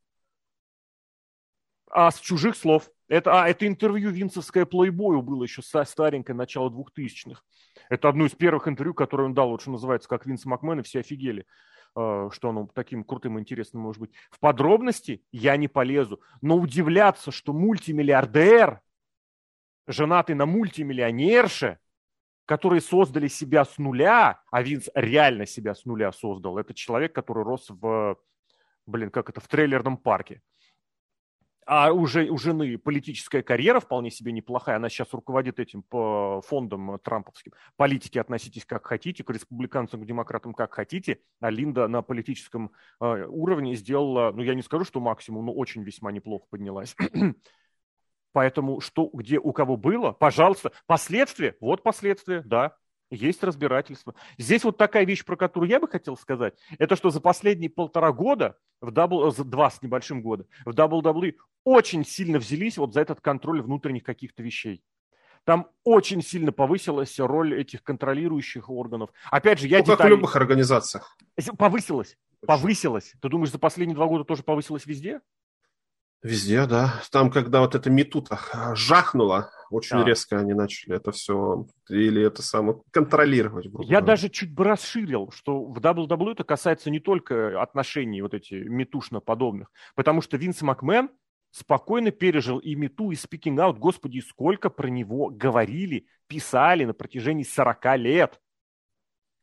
а с чужих слов. Это, а, это интервью Винцевское плейбою было еще со старенькое начало двухтысячных. Это одно из первых интервью, которое он дал, вот что называется, как Винс Макмен, и все офигели, э, что оно таким крутым и интересным может быть. В подробности я не полезу, но удивляться, что мультимиллиардер, женатый на мультимиллионерше, которые создали себя с нуля, а Винс реально себя с нуля создал. Это человек, который рос в, блин, как это, в трейлерном парке а уже у жены политическая карьера вполне себе неплохая. Она сейчас руководит этим по фондам трамповским. Политики относитесь как хотите, к республиканцам, к демократам как хотите. А Линда на политическом э, уровне сделала, ну я не скажу, что максимум, но очень весьма неплохо поднялась. [CLEARS THROAT] Поэтому что, где, у кого было, пожалуйста, последствия, вот последствия, да, есть разбирательство. Здесь вот такая вещь, про которую я бы хотел сказать, это что за последние полтора года, в дабл, за два с небольшим года, в WWE очень сильно взялись вот за этот контроль внутренних каких-то вещей. Там очень сильно повысилась роль этих контролирующих органов. Опять же, я ну, детали... как в любых организациях. Повысилась. Повысилась? Ты думаешь, за последние два года тоже повысилась везде? Везде, да. Там, когда вот это метута жахнуло, очень да. резко они начали это все, или это самое, контролировать. Я говоря. даже чуть бы расширил, что в WWE это касается не только отношений вот эти метушно подобных, потому что Винс Макмен спокойно пережил и мету, и спикинг аут. Господи, сколько про него говорили, писали на протяжении 40 лет.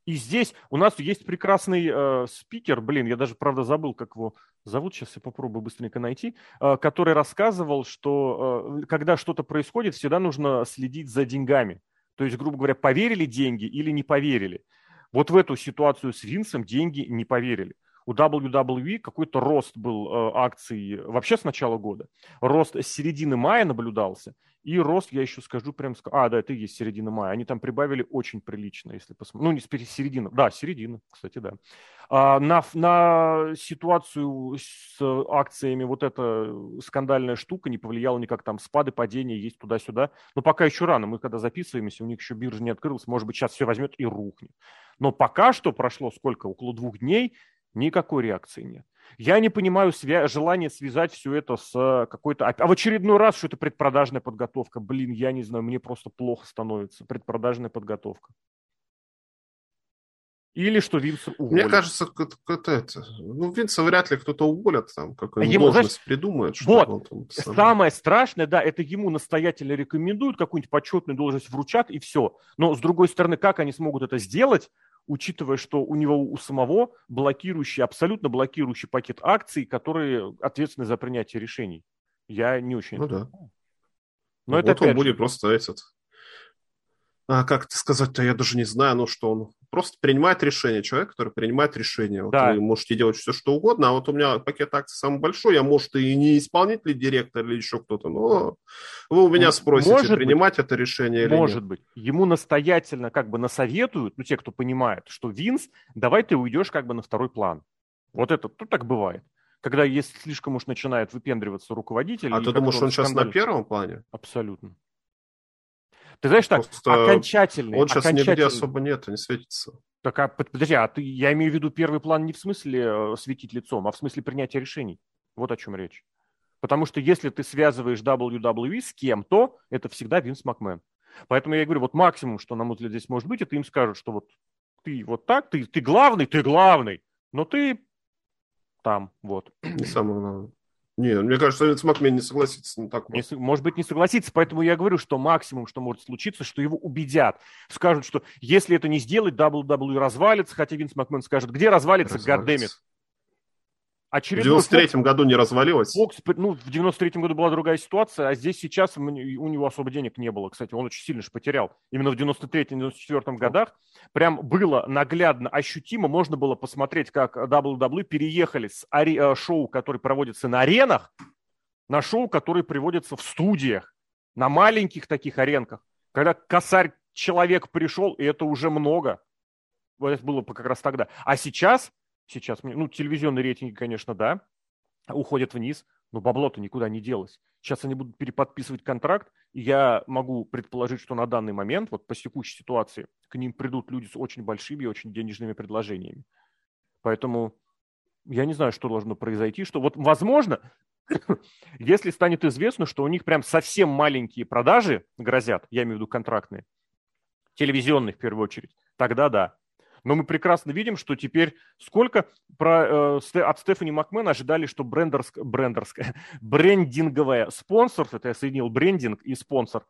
И здесь у нас есть прекрасный э, спикер, блин, я даже, правда, забыл, как его зовут, сейчас я попробую быстренько найти, э, который рассказывал, что э, когда что-то происходит, всегда нужно следить за деньгами. То есть, грубо говоря, поверили деньги или не поверили. Вот в эту ситуацию с Винсом деньги не поверили у WWE какой-то рост был э, акций вообще с начала года. Рост с середины мая наблюдался. И рост, я еще скажу прям... А, да, это и есть середина мая. Они там прибавили очень прилично, если посмотреть. Ну, не с середины. Да, середина, кстати, да. А, на, на ситуацию с акциями вот эта скандальная штука не повлияла никак. Там спады, падения есть туда-сюда. Но пока еще рано. Мы когда записываемся, у них еще биржа не открылась. Может быть, сейчас все возьмет и рухнет. Но пока что прошло сколько? Около двух дней – Никакой реакции нет. Я не понимаю свя- желание связать все это с э, какой-то... А в очередной раз, что это предпродажная подготовка. Блин, я не знаю, мне просто плохо становится. Предпродажная подготовка. Или что Винса уволят. Мне кажется, это, это, ну, Винса вряд ли кто-то уволят, там, какую-нибудь ему, должность знаешь, придумает. Вот, он там, самое страшное, да, это ему настоятельно рекомендуют, какую-нибудь почетную должность вручат, и все. Но, с другой стороны, как они смогут это сделать, учитывая, что у него у самого блокирующий, абсолютно блокирующий пакет акций, которые ответственны за принятие решений. Я не очень... Ну да. Но ну, это вот он будет просто этот... А, как это сказать-то, я даже не знаю, ну что он просто принимает решение, человек, который принимает решение. Вот да. Вы можете делать все, что угодно, а вот у меня пакет акций самый большой, я, может, и не исполнительный директор или еще кто-то, но вы у меня спросите, может принимать быть, это решение или Может нет. быть. Ему настоятельно как бы насоветуют, ну, те, кто понимает, что Винс, давай ты уйдешь как бы на второй план. Вот это, тут так бывает. Когда если слишком уж начинает выпендриваться руководитель... А ты думаешь, он сейчас на первом плане? Абсолютно. Ты знаешь так, Просто окончательный. Он сейчас окончательный... нигде особо нет, не светится. Так, а, подожди, а ты, я имею в виду первый план не в смысле э, светить лицом, а в смысле принятия решений. Вот о чем речь. Потому что если ты связываешь WWE с кем-то, это всегда Винс Макмен. Поэтому я говорю, вот максимум, что, на мой взгляд, здесь может быть, это им скажут, что вот ты вот так, ты, ты главный, ты главный, но ты там, вот. Не самое главное. Не, мне кажется, Винс Макмен не согласится на такое. Не, может быть, не согласится, поэтому я говорю, что максимум, что может случиться, что его убедят. Скажут, что если это не сделать, WWE развалится, хотя Винс Макмен скажет, где развалится, развалится. Очередной в 93-м году не развалилось. Фокс, ну, в 93-м году была другая ситуация, а здесь сейчас у него особо денег не было. Кстати, он очень сильно же потерял. Именно в 93-94 годах прям было наглядно, ощутимо. Можно было посмотреть, как WWE переехали с ари- э, шоу, которые проводятся на аренах, на шоу, которые приводятся в студиях, на маленьких таких аренках. Когда косарь человек пришел, и это уже много. Вот это было как раз тогда. А сейчас сейчас, ну, телевизионные рейтинги, конечно, да, уходят вниз, но бабло-то никуда не делось. Сейчас они будут переподписывать контракт, и я могу предположить, что на данный момент, вот по текущей ситуации, к ним придут люди с очень большими и очень денежными предложениями. Поэтому я не знаю, что должно произойти, что вот, возможно, [COUGHS] если станет известно, что у них прям совсем маленькие продажи грозят, я имею в виду контрактные, телевизионные в первую очередь, тогда да. Но мы прекрасно видим, что теперь сколько про, э, от Стефани Макмена ожидали, что брендерск, брендерская, [LAUGHS] брендинговая спонсор, это я соединил брендинг и спонсор,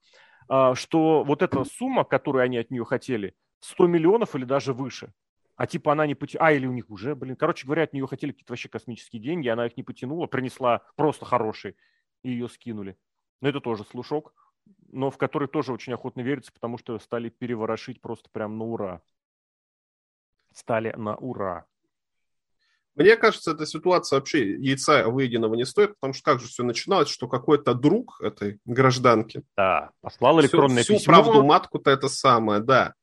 э, что вот эта сумма, которую они от нее хотели, 100 миллионов или даже выше. А типа она не потянула, а или у них уже, блин, короче говоря, от нее хотели какие-то вообще космические деньги, она их не потянула, принесла просто хорошие, и ее скинули. Но это тоже слушок, но в который тоже очень охотно верится, потому что стали переворошить просто прям на ура стали на ура. Мне кажется, эта ситуация вообще яйца выеденного не стоит, потому что как же все начиналось, что какой-то друг этой гражданки да, послал электронное всю, всю письмо. правду матку-то это самое, да.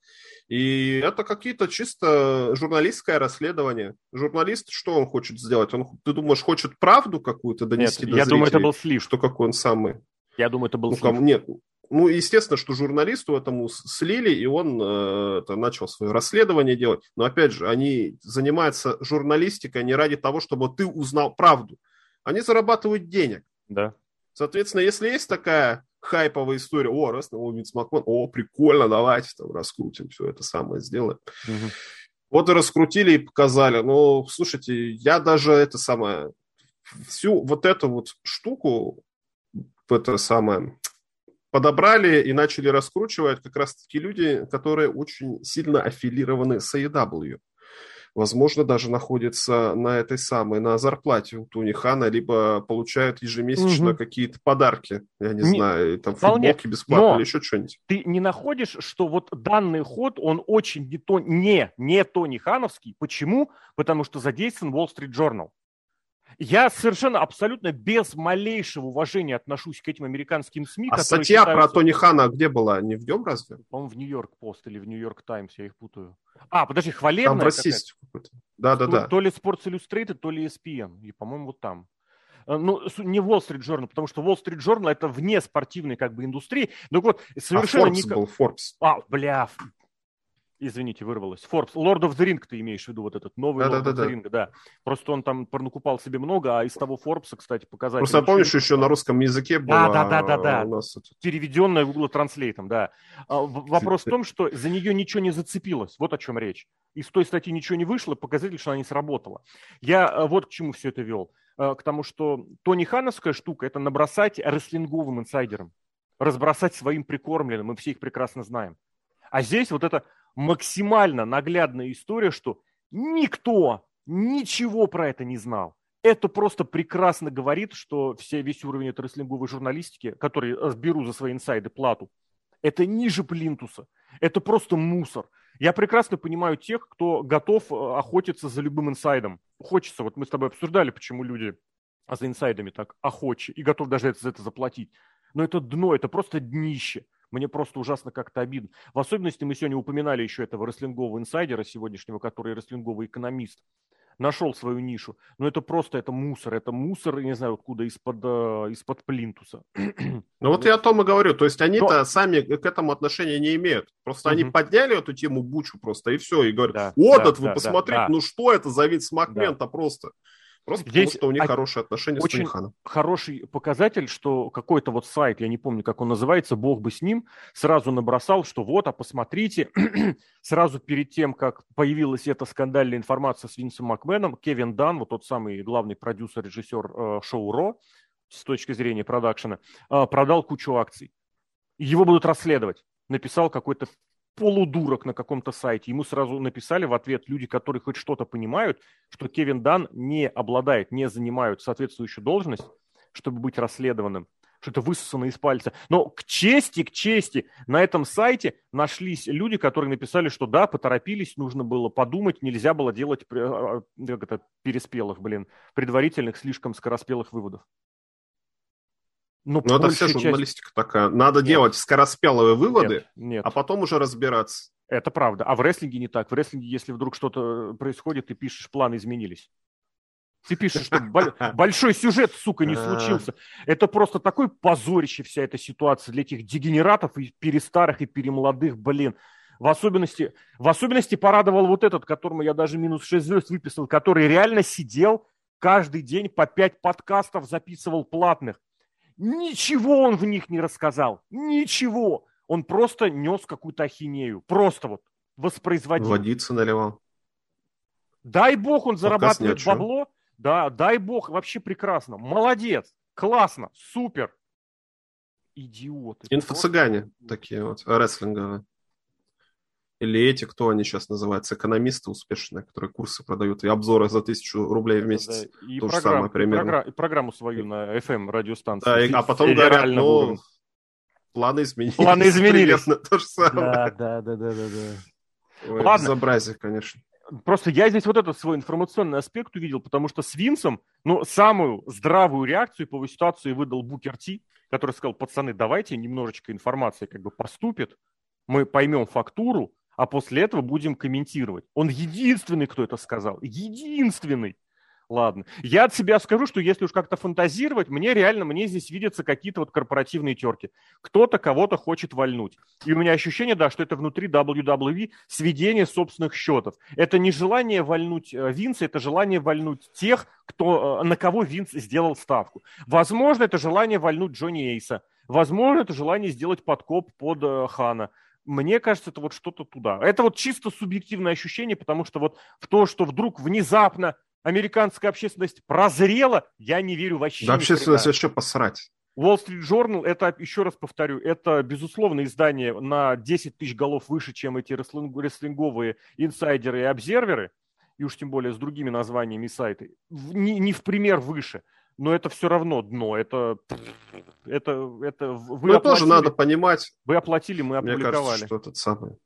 И это какие-то чисто журналистское расследование. Журналист, что он хочет сделать? Он, ты думаешь, хочет правду какую-то донести нет, до я зрителей? думаю, это был слив. Что какой он самый? Я думаю, это был ну, слив. Нет, ну, естественно, что журналисту этому слили, и он э, это, начал свое расследование делать. Но, опять же, они занимаются журналистикой не ради того, чтобы ты узнал правду. Они зарабатывают денег. Да. Соответственно, если есть такая хайповая история, о, раз новый Винс Макмен, о, прикольно, давайте там раскрутим все это самое, сделаем. Угу. Вот и раскрутили и показали. Ну, слушайте, я даже это самое, всю вот эту вот штуку, это самое, подобрали и начали раскручивать как раз-таки люди, которые очень сильно аффилированы с AEW. Возможно, даже находятся на этой самой, на зарплате у Туни Хана, либо получают ежемесячно угу. какие-то подарки, я не, не знаю, там футболки бесплатно или еще что-нибудь. Ты не находишь, что вот данный ход, он очень не, то, не, не Тони Хановский. Почему? Потому что задействован Wall Street Journal. Я совершенно абсолютно без малейшего уважения отношусь к этим американским СМИ. А статья считаются... про Тони Хана где была? Не в нем разве? По-моему, в Нью-Йорк Пост или в Нью-Йорк Таймс, я их путаю. А, подожди, хвалебная Там российском какой-то. Да-да-да. То, то ли Sports Illustrated, то ли ESPN. И, по-моему, вот там. Э, ну, не Wall Street Journal, потому что Wall Street Journal это вне спортивной как бы индустрии. Ну вот совершенно... А Forbes не... был, Forbes. А, бля, Извините, вырвалось. Forbes. Lord of the Ring ты имеешь в виду, вот этот новый да, Lord да, of the да. Ring, да. Просто он там накупал себе много, а из того Forbes, кстати, показать. Просто помнишь, еще на русском языке было... Да, да, да, да, да. Переведенная Google Translate, да. Вопрос в том, что за нее ничего не зацепилось. Вот о чем речь. Из той статьи ничего не вышло, показатель, что она не сработала. Я а, вот к чему все это вел. А, к тому, что Тони Хановская штука – это набросать рестлинговым инсайдерам. Разбросать своим прикормленным, мы все их прекрасно знаем. А здесь вот это максимально наглядная история, что никто ничего про это не знал. Это просто прекрасно говорит, что все, весь уровень этой рестлинговой журналистики, который э, беру за свои инсайды плату, это ниже плинтуса. Это просто мусор. Я прекрасно понимаю тех, кто готов э, охотиться за любым инсайдом. Хочется, вот мы с тобой обсуждали, почему люди за инсайдами так охочи и готов даже за это заплатить. Но это дно, это просто днище. Мне просто ужасно как-то обидно. В особенности мы сегодня упоминали еще этого рестлингового инсайдера сегодншнего, который рестлинговый экономист нашел свою нишу. Но это просто, это мусор, это мусор, не знаю откуда, из-под, э, из-под плинтуса. Ну вот я о том и говорю, то есть они-то Но... сами к этому отношения не имеют. Просто угу. они подняли эту тему бучу просто, и все, и говорят, да, вот да, вы да, посмотрите, да, ну что это за вид смакмента да. просто. Просто Здесь потому, что у них хорошие отношения очень с Туниханом. хороший показатель, что какой-то вот сайт, я не помню, как он называется, бог бы с ним, сразу набросал, что вот, а посмотрите, [CLEARS THROAT] сразу перед тем, как появилась эта скандальная информация с Винсом Макменом, Кевин Дан, вот тот самый главный продюсер, режиссер э, шоу «Ро», с точки зрения продакшена, э, продал кучу акций. Его будут расследовать. Написал какой-то полудурок на каком-то сайте. Ему сразу написали в ответ люди, которые хоть что-то понимают, что Кевин Дан не обладает, не занимают соответствующую должность, чтобы быть расследованным что это высосано из пальца. Но к чести, к чести, на этом сайте нашлись люди, которые написали, что да, поторопились, нужно было подумать, нельзя было делать а, а, как это, переспелых, блин, предварительных, слишком скороспелых выводов. Ну, Но это вся журналистика часть... такая. Надо нет. делать скороспелые выводы, нет, нет. а потом уже разбираться. Это правда. А в рестлинге не так. В рестлинге, если вдруг что-то происходит, ты пишешь, планы изменились. Ты пишешь, что [LAUGHS] большой сюжет, сука, не случился. Это просто такой позорище вся эта ситуация для этих дегенератов и перестарых, и перемолодых, блин. В особенности, в особенности порадовал вот этот, которому я даже минус 6 звезд выписал, который реально сидел каждый день по 5 подкастов записывал платных. Ничего он в них не рассказал. Ничего. Он просто нес какую-то ахинею. Просто вот воспроизводил. Водиться наливал. Дай бог он зарабатывает бабло. Да, дай бог, вообще прекрасно. Молодец, классно, супер. Идиоты. Инфо-цыгане просто... такие вот, рестлинговые. Или эти, кто они сейчас называются, экономисты успешные, которые курсы продают и обзоры за тысячу рублей в месяц. Да, и, То программ, же самое примерно. И, программ, и программу свою на FM радиостанции. Да, и, а потом говорят, ну, планы изменились. Планы [LAUGHS] изменились. Примерно то же самое. Да, да, да, да, да. да. Ой, Ладно. Безобразие, конечно. Просто я здесь вот этот свой информационный аспект увидел, потому что с Винсом, ну, самую здравую реакцию по ситуации выдал Букер Ти, который сказал, пацаны, давайте немножечко информации как бы поступит, мы поймем фактуру, а после этого будем комментировать. Он единственный, кто это сказал. Единственный. ладно. Я от себя скажу, что если уж как-то фантазировать, мне реально, мне здесь видятся какие-то вот корпоративные терки. Кто-то кого-то хочет вальнуть. И у меня ощущение, да, что это внутри WWE сведение собственных счетов. Это не желание вальнуть э, Винса, это желание вальнуть тех, кто, э, на кого Винс сделал ставку. Возможно, это желание вальнуть Джонни Эйса. Возможно, это желание сделать подкоп под э, Хана. Мне кажется, это вот что-то туда. Это вот чисто субъективное ощущение, потому что вот в то, что вдруг внезапно американская общественность прозрела, я не верю вообще. Да, общественность вообще посрать. Wall Street Journal, это, еще раз повторю, это, безусловно, издание на 10 тысяч голов выше, чем эти рестлинговые инсайдеры и обзерверы, и уж тем более с другими названиями сайты, не, не в пример выше, но это все равно дно, это, это, это вы ну, оплатили, тоже надо понимать. Вы оплатили, мы опубликовали. Мне кажется, что этот самый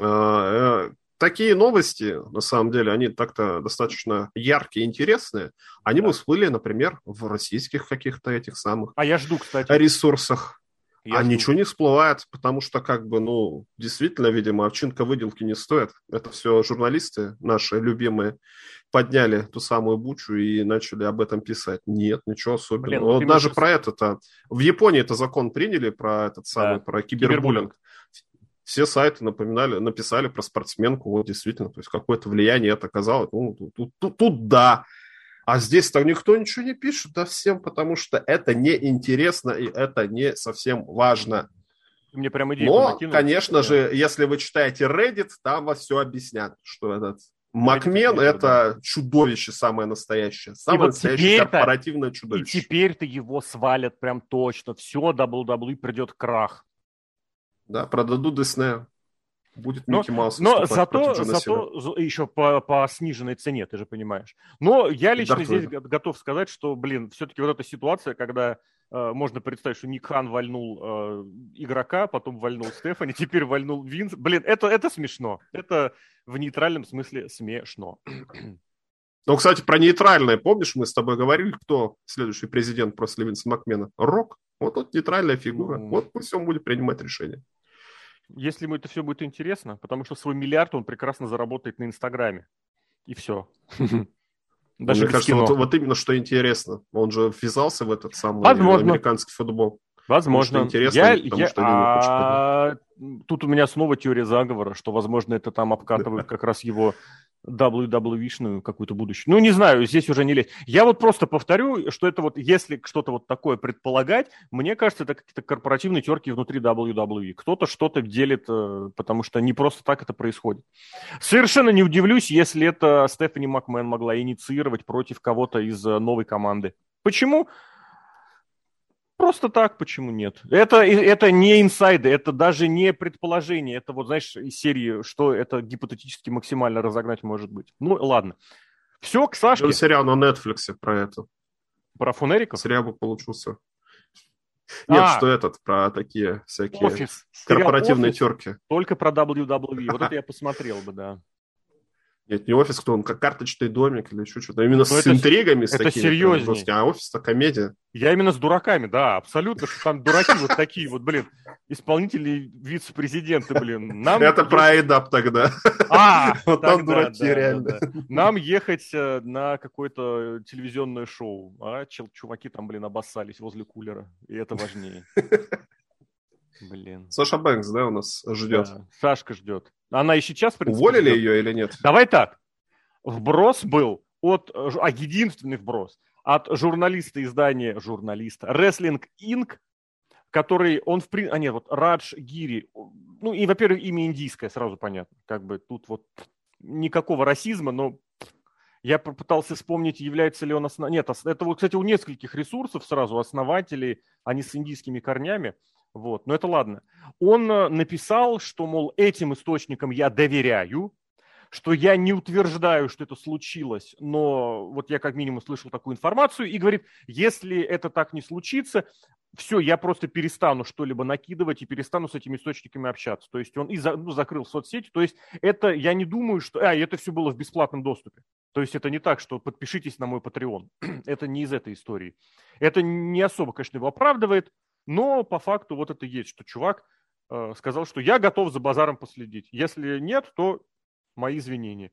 а, э, такие новости, на самом деле, они так-то достаточно яркие, интересные. Они да. бы всплыли, например, в российских каких-то этих самых а я жду, кстати. ресурсах. Я а жду. ничего не всплывает, потому что, как бы, ну, действительно, видимо, овчинка выделки не стоит. Это все журналисты наши любимые подняли ту самую бучу и начали об этом писать. Нет, ничего особенного. Блин, вот даже про это-то... В Японии это закон приняли, про этот самый, да. про кибербуллинг. кибербуллинг все сайты напоминали, написали про спортсменку, вот действительно, то есть какое-то влияние это оказало. Ну, тут, тут, тут да. А здесь там никто ничего не пишет, да всем, потому что это неинтересно и это не совсем важно. Мне прям идея Но, конечно да. же, если вы читаете Reddit, там вас все объяснят, что этот Макмен – это чудовище самое настоящее. Самое и настоящее корпоративное чудовище. И теперь-то его свалят прям точно. Все, WWE придет крах. Да, продадут Диснея. Будет Микки Маус. Но зато, зато еще по, по сниженной цене, ты же понимаешь. Но я лично Дарт здесь Вейдер. готов сказать, что, блин, все-таки вот эта ситуация, когда можно представить, что Ник Хан вальнул э, игрока, потом вальнул Стефани, [LAUGHS] теперь вальнул Винс. Блин, это, это смешно. Это в нейтральном смысле смешно. [CLEARS THROAT] Ну, кстати, про нейтральное. Помнишь, мы с тобой говорили, кто следующий президент после Винса Макмена? Рок. Вот тут нейтральная фигура. Mm. Вот пусть он будет принимать решение если ему это все будет интересно, потому что свой миллиард он прекрасно заработает на Инстаграме. И все. [LAUGHS] Даже Мне кажется, вот, вот именно что интересно. Он же ввязался в этот самый Возможно. американский футбол. Возможно. Что интересно, я, потому я, что а... Тут у меня снова теория заговора, что, возможно, это там обкатывают как раз его WWE-шную какую-то будущую. Ну, не знаю, здесь уже не лезть. Я вот просто повторю, что это вот, если что-то вот такое предполагать, мне кажется, это какие-то корпоративные терки внутри WWE. Кто-то что-то делит, э, потому что не просто так это происходит. Совершенно не удивлюсь, если это Стефани Макмен могла инициировать против кого-то из э, новой команды. Почему? Просто так, почему нет? Это, это не инсайды, это даже не предположение. Это вот, знаешь, из серии, что это гипотетически максимально разогнать может быть. Ну, ладно. Все, к Сашке. Был сериал на Netflix про это. Про фунериков? Сериал бы получился. Нет, а, что этот, про такие всякие офис. корпоративные офис, терки. Только про WWE. Вот это я посмотрел бы, да. Нет, не офис, кто он, как карточный домик или еще что-то. Именно Но ну, с это, интригами, с это такими. серьезнее. А офис-то комедия. Я именно с дураками, да, абсолютно, что там дураки вот такие вот, блин, исполнители вице-президенты, блин. Нам это про Айдап тогда. А, [LAUGHS] вот там дураки реально. Нам ехать э, на какое-то телевизионное шоу, а чуваки там, блин, обоссались возле кулера, и это важнее. [LAUGHS] Блин. Саша Бэнкс, да, у нас ждет. Да, Сашка ждет. Она в принципе, Уволили ждет. ее или нет? Давай так. Вброс был от... А единственный вброс от журналиста издания, журналиста, Wrestling Inc., который, он в принципе, а нет, вот Радж Гири, ну и, во-первых, имя индийское, сразу понятно, как бы тут вот никакого расизма, но я попытался вспомнить, является ли он основ... Нет, это вот, кстати, у нескольких ресурсов сразу основателей, они с индийскими корнями. Вот, но это ладно. Он э, написал, что, мол, этим источникам я доверяю, что я не утверждаю, что это случилось, но вот я как минимум слышал такую информацию и говорит, если это так не случится, все, я просто перестану что-либо накидывать и перестану с этими источниками общаться. То есть он и за, ну, закрыл соцсети. То есть это, я не думаю, что... А, это все было в бесплатном доступе. То есть это не так, что подпишитесь на мой Patreon. [CLEARS THROAT] это не из этой истории. Это не особо, конечно, его оправдывает, но по факту вот это есть, что чувак э, сказал, что я готов за базаром последить. Если нет, то мои извинения.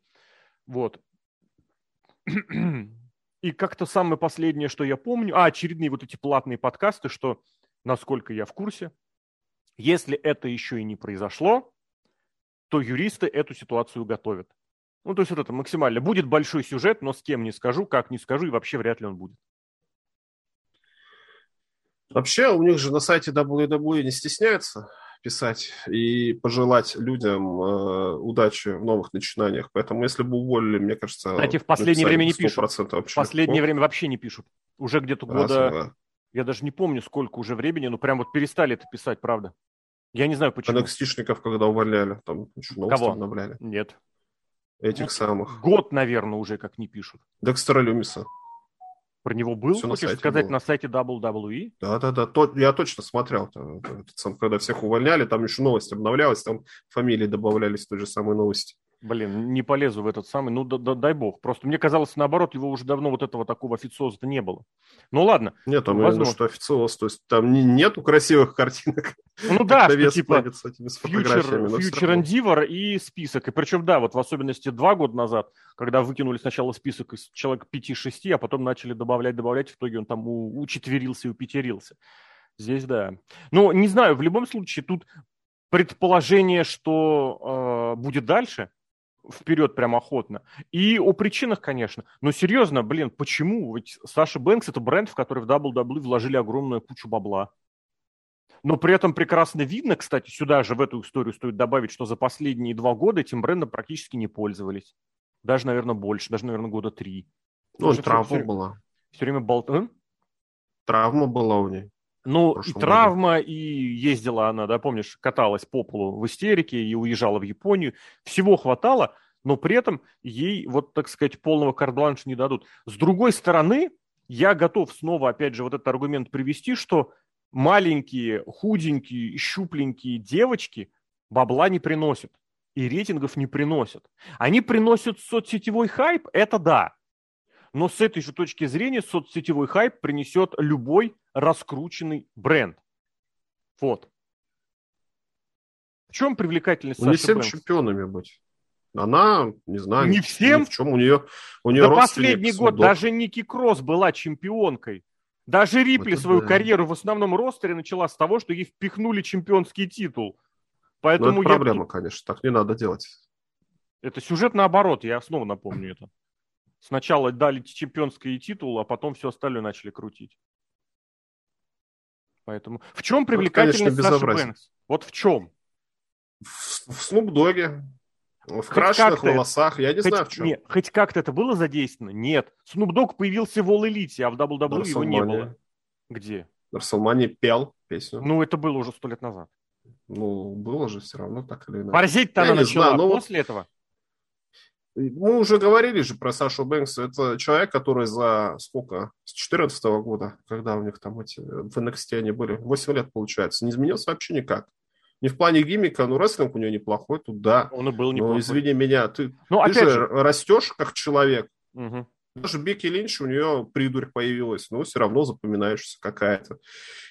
Вот. [CLEARS THROAT] И как-то самое последнее, что я помню, а, очередные вот эти платные подкасты, что, насколько я в курсе, если это еще и не произошло, то юристы эту ситуацию готовят. Ну, то есть вот это максимально. Будет большой сюжет, но с кем не скажу, как не скажу, и вообще вряд ли он будет. Вообще, у них же на сайте WWE не стесняются писать и пожелать людям э, удачи в новых начинаниях. Поэтому, если бы уволили, мне кажется... Кстати, в последнее время не пишут. Вообще в последнее легко. время вообще не пишут. Уже где-то года... Да. Я даже не помню, сколько уже времени, но прям вот перестали это писать, правда. Я не знаю, почему. NXT-шников, когда увольняли, там еще новости Кого? обновляли. Нет. Этих ну, самых. Год, наверное, уже как не пишут. Декстера Люмиса. Про него был, Все хочешь на сказать, было. на сайте WWE? Да-да-да, то, я точно смотрел. Когда всех увольняли, там еще новость обновлялась, там фамилии добавлялись той же самой новости. Блин, не полезу в этот самый, ну да, да, дай бог. Просто мне казалось, наоборот, его уже давно вот этого такого официоза не было. Ну ладно. Нет, там возможно. именно что официоз, то есть там не, нету красивых картинок. Ну да, что типа Future, Future Endeavor и список. И причем, да, вот в особенности два года назад, когда выкинули сначала список из человек 5-6, а потом начали добавлять, добавлять, в итоге он там учетверился и упетерился. Здесь да. Ну, не знаю, в любом случае, тут предположение, что э, будет дальше, вперед прям охотно. И о причинах, конечно. Но серьезно, блин, почему? Ведь Саша Бэнкс – это бренд, в который в WWE вложили огромную кучу бабла. Но при этом прекрасно видно, кстати, сюда же в эту историю стоит добавить, что за последние два года этим брендом практически не пользовались. Даже, наверное, больше, даже, наверное, года три. Ну, травма все, была. Все время болт... Травма была у нее. Ну, и травма, году. и ездила она, да, помнишь, каталась по полу в истерике и уезжала в Японию. Всего хватало, но при этом ей, вот, так сказать, полного карт не дадут. С другой стороны, я готов снова, опять же, вот этот аргумент привести, что маленькие, худенькие, щупленькие девочки бабла не приносят и рейтингов не приносят. Они приносят соцсетевой хайп, это да. Но с этой же точки зрения соцсетевой хайп принесет любой раскрученный бренд. Вот. В чем привлекательность ну, Не всем чемпионами быть. Она, не знаю, не всем. В чем у нее, у нее да последний год судов. даже Ники Кросс была чемпионкой. Даже Рипли Это свою да. карьеру в основном ростере начала с того, что ей впихнули чемпионский титул. Поэтому ну, это проблема, я... конечно, так не надо делать. Это сюжет наоборот, я снова напомню это. Сначала дали чемпионский титул, а потом все остальное начали крутить. Поэтому в чем привлекательность вот, Саши Бэнкс? Вот в чем? В, в Снупдоге, в хоть крашенных волосах, я не хоть, знаю в чем. Нет, хоть как-то это было задействовано? Нет. Снуп Дог появился в All Elite, а в WWE его не было. Где? На Расселмане пел песню. Ну, это было уже сто лет назад. Ну, было же все равно так или иначе. Борзеть-то она начала знаю, но после вот... этого. Мы уже говорили же про Сашу Бэнкс. Это человек, который за сколько? С 14 года, когда у них там эти в NXT они были, 8 лет получается, не изменился вообще никак. Не в плане гиммика, ну, рестлинг у него неплохой, тут да. Он и был неплохой. Но, извини меня, ты, ну, ты же, же растешь как человек. Угу. Даже Бекки Линч, у нее придурь появилась, но все равно запоминаешься какая-то.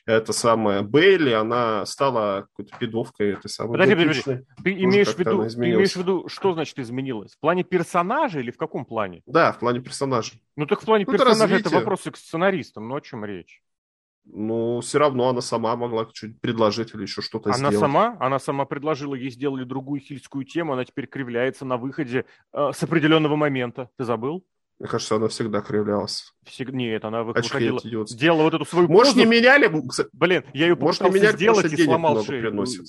Это самая Бейли, она стала какой-то пидовкой этой самой. Подожди, подожди, подожди. Ты, имеешь в виду, ты имеешь в виду, что значит изменилось? В плане персонажа или в каком плане? Да, в плане персонажа. Ну так в плане ну, персонажа это, это вопросы к сценаристам, но о чем речь? Ну, все равно она сама могла что-нибудь предложить или еще что-то она сделать. Она сама? Она сама предложила, ей сделали другую хильскую тему, она теперь кривляется на выходе э, с определенного момента. Ты забыл? Мне кажется, она всегда кривлялась. Всегда... Нет, она выходила, сделала вот эту свою Может, позу. не меняли? Блин, я ее Может, не меняли, сделать и сломал шею. Приносит.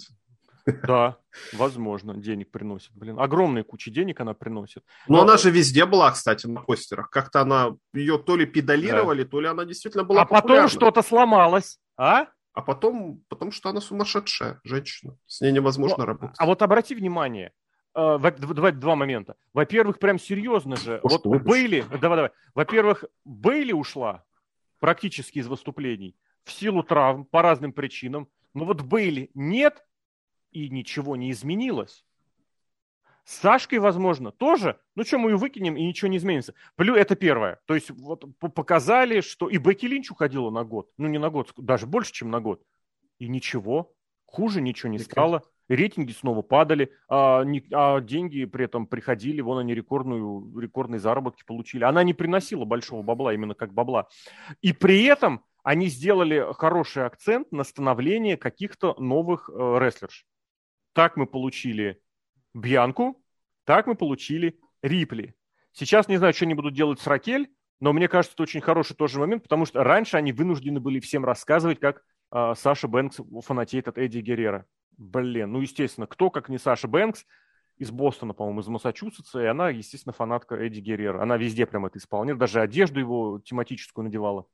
[LAUGHS] Да, возможно, денег приносит. Блин, огромные кучи денег она приносит. Но, Но она же везде была, кстати, на постерах. Как-то она ее то ли педалировали, да. то ли она действительно была А популярна. потом что-то сломалось, а? А потом, потому что она сумасшедшая женщина. С ней невозможно Но, работать. А вот обрати внимание, э, два, момента. Во-первых, прям серьезно же. О, вот Бейли, давай, давай. Во-первых, Бейли ушла практически из выступлений в силу травм по разным причинам. Но вот Бейли нет, и ничего не изменилось. С Сашкой, возможно, тоже. Ну что, мы ее выкинем, и ничего не изменится. Плюс это первое. То есть вот показали, что и Бекки Линч уходила на год. Ну не на год, даже больше, чем на год. И ничего. Хуже ничего не стало. Рейтинги снова падали, а, не, а деньги при этом приходили, вон они рекордную, рекордные заработки получили. Она не приносила большого бабла, именно как бабла. И при этом они сделали хороший акцент на становление каких-то новых э, рестлерш. Так мы получили Бьянку, так мы получили Рипли. Сейчас не знаю, что они будут делать с Ракель, но мне кажется, это очень хороший тоже момент, потому что раньше они вынуждены были всем рассказывать, как э, Саша Бэнкс фанатеет от Эдди Геррера. Блин, ну, естественно, кто, как не Саша Бэнкс, из Бостона, по-моему, из Массачусетса, и она, естественно, фанатка Эдди Геррера. Она везде прям это исполняет, даже одежду его тематическую надевала.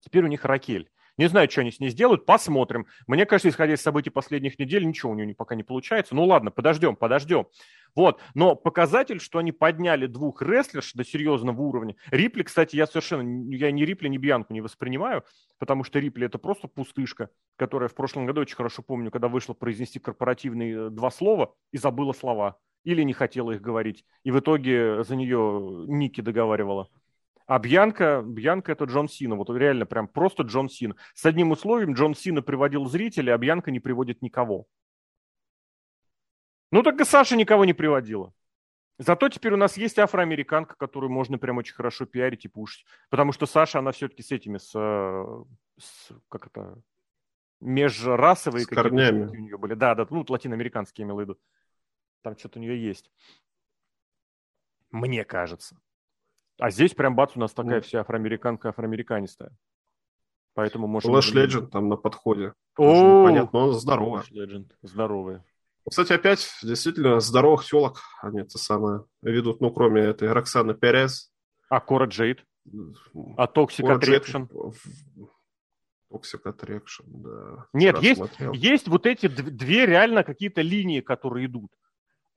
Теперь у них Ракель. Не знаю, что они с ней сделают, посмотрим. Мне кажется, исходя из событий последних недель, ничего у нее пока не получается. Ну ладно, подождем, подождем. Вот, но показатель, что они подняли двух рестлерш до серьезного уровня. Рипли, кстати, я совершенно, я ни Рипли, ни Бьянку не воспринимаю, потому что Рипли это просто пустышка, которая в прошлом году, очень хорошо помню, когда вышла произнести корпоративные э, два слова и забыла слова. Или не хотела их говорить. И в итоге за нее Ники договаривала. А Бьянка, Бьянка это Джон Сина. Вот реально прям просто Джон Сина. С одним условием Джон Сина приводил зрителей, а Бьянка не приводит никого. Ну так и Саша никого не приводила. Зато теперь у нас есть афроамериканка, которую можно прям очень хорошо пиарить и пушить. Потому что Саша, она все-таки с этими, с, с как это, межрасовые. Корнями. У нее были. Да, да, ну, латиноамериканские, я имел в виду. Там что-то у нее есть. Мне кажется. А здесь прям бац, у нас такая ну. вся афроамериканка афроамериканистая. Поэтому можем... Флэш Легенд там на подходе. О, Понятно, он здоровый. Флэш Легенд, здоровый. Кстати, опять действительно здоровых телок они это самое ведут, ну, кроме этой Роксаны Перес. А Кора Джейд? А Toxic Attraction? Toxic Attraction, да. Нет, есть, есть вот эти две реально какие-то линии, которые идут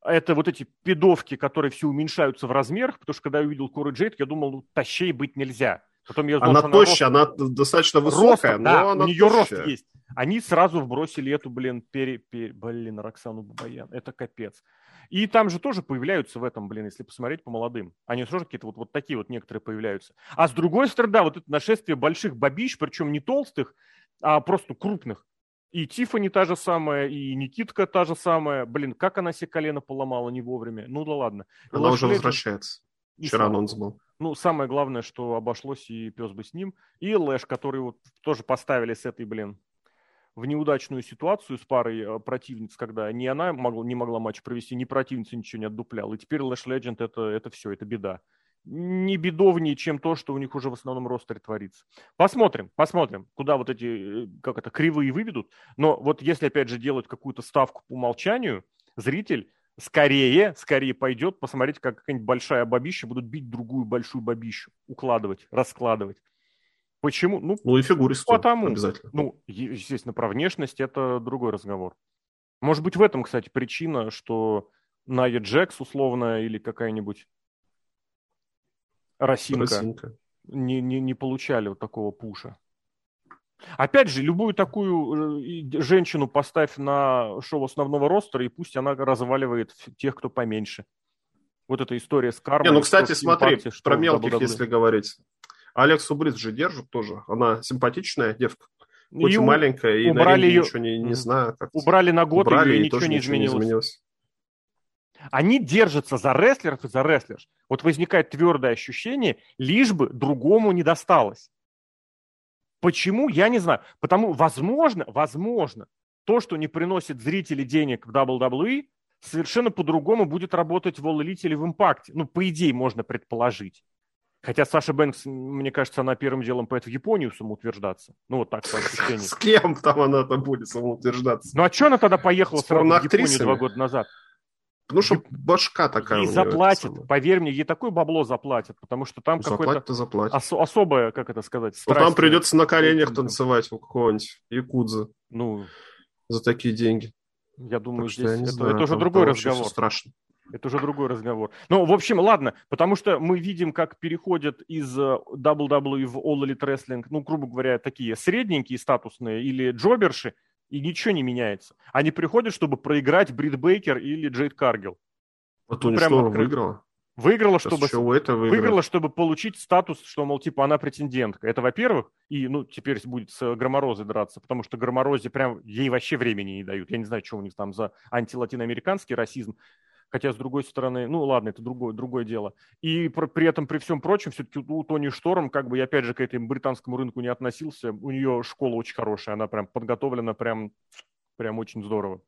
это вот эти пидовки, которые все уменьшаются в размерах, потому что когда я увидел Коры Джейд, я думал, ну, тащей быть нельзя. Потом я узнал, она тощая, она, рост... она достаточно высокая, Ростом, но да, она у нее тощая. рост есть. Они сразу вбросили эту, блин, пере, пере, блин, Роксану Бабаян. Это капец. И там же тоже появляются в этом, блин, если посмотреть по молодым. Они тоже какие-то вот, вот такие вот некоторые появляются. А с другой стороны, да, вот это нашествие больших бабищ, причем не толстых, а просто крупных. И Тифани та же самая, и Никитка та же самая. Блин, как она себе колено поломала не вовремя. Ну да ладно. Она уже возвращается. Вчера анонс был. Ну, самое главное, что обошлось, и пес бы с ним. И Лэш, который вот тоже поставили с этой, блин, в неудачную ситуацию с парой э, противниц, когда ни она могла, не могла матч провести, ни противница ничего не отдупляла. И теперь Лэш Легенд это, это все, это беда не бедовнее, чем то, что у них уже в основном ростере творится. Посмотрим, посмотрим, куда вот эти, э, как это, кривые выведут. Но вот если, опять же, делать какую-то ставку по умолчанию, зритель скорее, скорее пойдет посмотреть, как какая-нибудь большая бабища будут бить другую большую бабищу, укладывать, раскладывать. Почему? Ну, ну и фигуристую потому. обязательно. Ну, естественно, про внешность это другой разговор. Может быть, в этом, кстати, причина, что Ная Джекс, условно, или какая-нибудь Росинка, Росинка. Не, не, не получали вот такого пуша. Опять же, любую такую э, женщину поставь на шоу основного ростера, и пусть она разваливает тех, кто поменьше. Вот эта история с кармой. Не, ну, кстати, смотри, импакте, про мелких, если говорить. Алексу Брис же держит тоже. Она симпатичная девка. Хоть и, и маленькая, и убрали на ее... ничего не, не знаю. Как убрали на год, убрали, и ничего не изменилось. не изменилось. Они держатся за рестлеров и за рестлерш. Вот возникает твердое ощущение, лишь бы другому не досталось. Почему, я не знаю. Потому, возможно, возможно, то, что не приносит зрители денег в WWE, совершенно по-другому будет работать в All Elite или в Impact. Ну, по идее, можно предположить. Хотя Саша Бэнкс, мне кажется, она первым делом поедет в Японию самоутверждаться. Ну, вот так, по ощущению. С кем там она там будет самоутверждаться? Ну, а что она тогда поехала сразу в Японию два года назад? Ну, что башка такая. Ей заплатят, поверь мне, ей такое бабло заплатят, потому что там ну, какое-то заплатят. Ос- особое, как это сказать, страсть. Ну, там придется на коленях танцевать у какого-нибудь якудза. Ну, за такие деньги. Я думаю, так здесь это, знаю, это уже другой разговор. Страшно. Это уже другой разговор. Ну, в общем, ладно, потому что мы видим, как переходят из WWE э, в All Elite Wrestling, ну, грубо говоря, такие средненькие статусные или джоберши, и ничего не меняется. Они приходят, чтобы проиграть Брит Бейкер или Джейд Каргил. А Тони ну, Шторм выиграла? Выиграла, чтобы, это выиграла, чтобы получить статус, что, мол, типа, она претендентка. Это, во-первых, и, ну, теперь будет с Громорозой драться, потому что Громорозе прям, ей вообще времени не дают. Я не знаю, что у них там за антилатиноамериканский расизм. Хотя, с другой стороны, ну ладно, это другое, другое дело. И при, при этом, при всем прочем, все-таки у Тони Шторм, как бы я опять же к этому британскому рынку не относился, у нее школа очень хорошая, она прям подготовлена прям, прям очень здорово.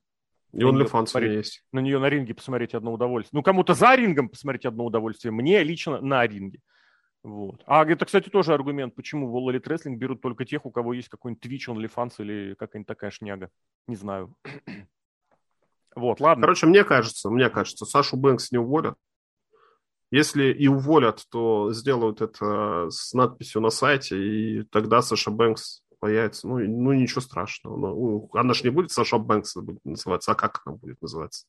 И он OnlyFans есть. На нее на ринге посмотреть одно удовольствие. Ну, кому-то за рингом посмотреть одно удовольствие, мне лично на ринге. Вот. А это, кстати, тоже аргумент, почему в All Elite Wrestling берут только тех, у кого есть какой-нибудь Twitch, OnlyFans или какая-нибудь такая шняга. Не знаю. Вот, ладно. Короче, мне кажется, мне кажется, Сашу Бэнкс не уволят. Если и уволят, то сделают это с надписью на сайте, и тогда Саша Бэнкс появится. Ну, ну ничего страшного. Ну, она же не будет Саша Бэнкс будет называться, а как она будет называться?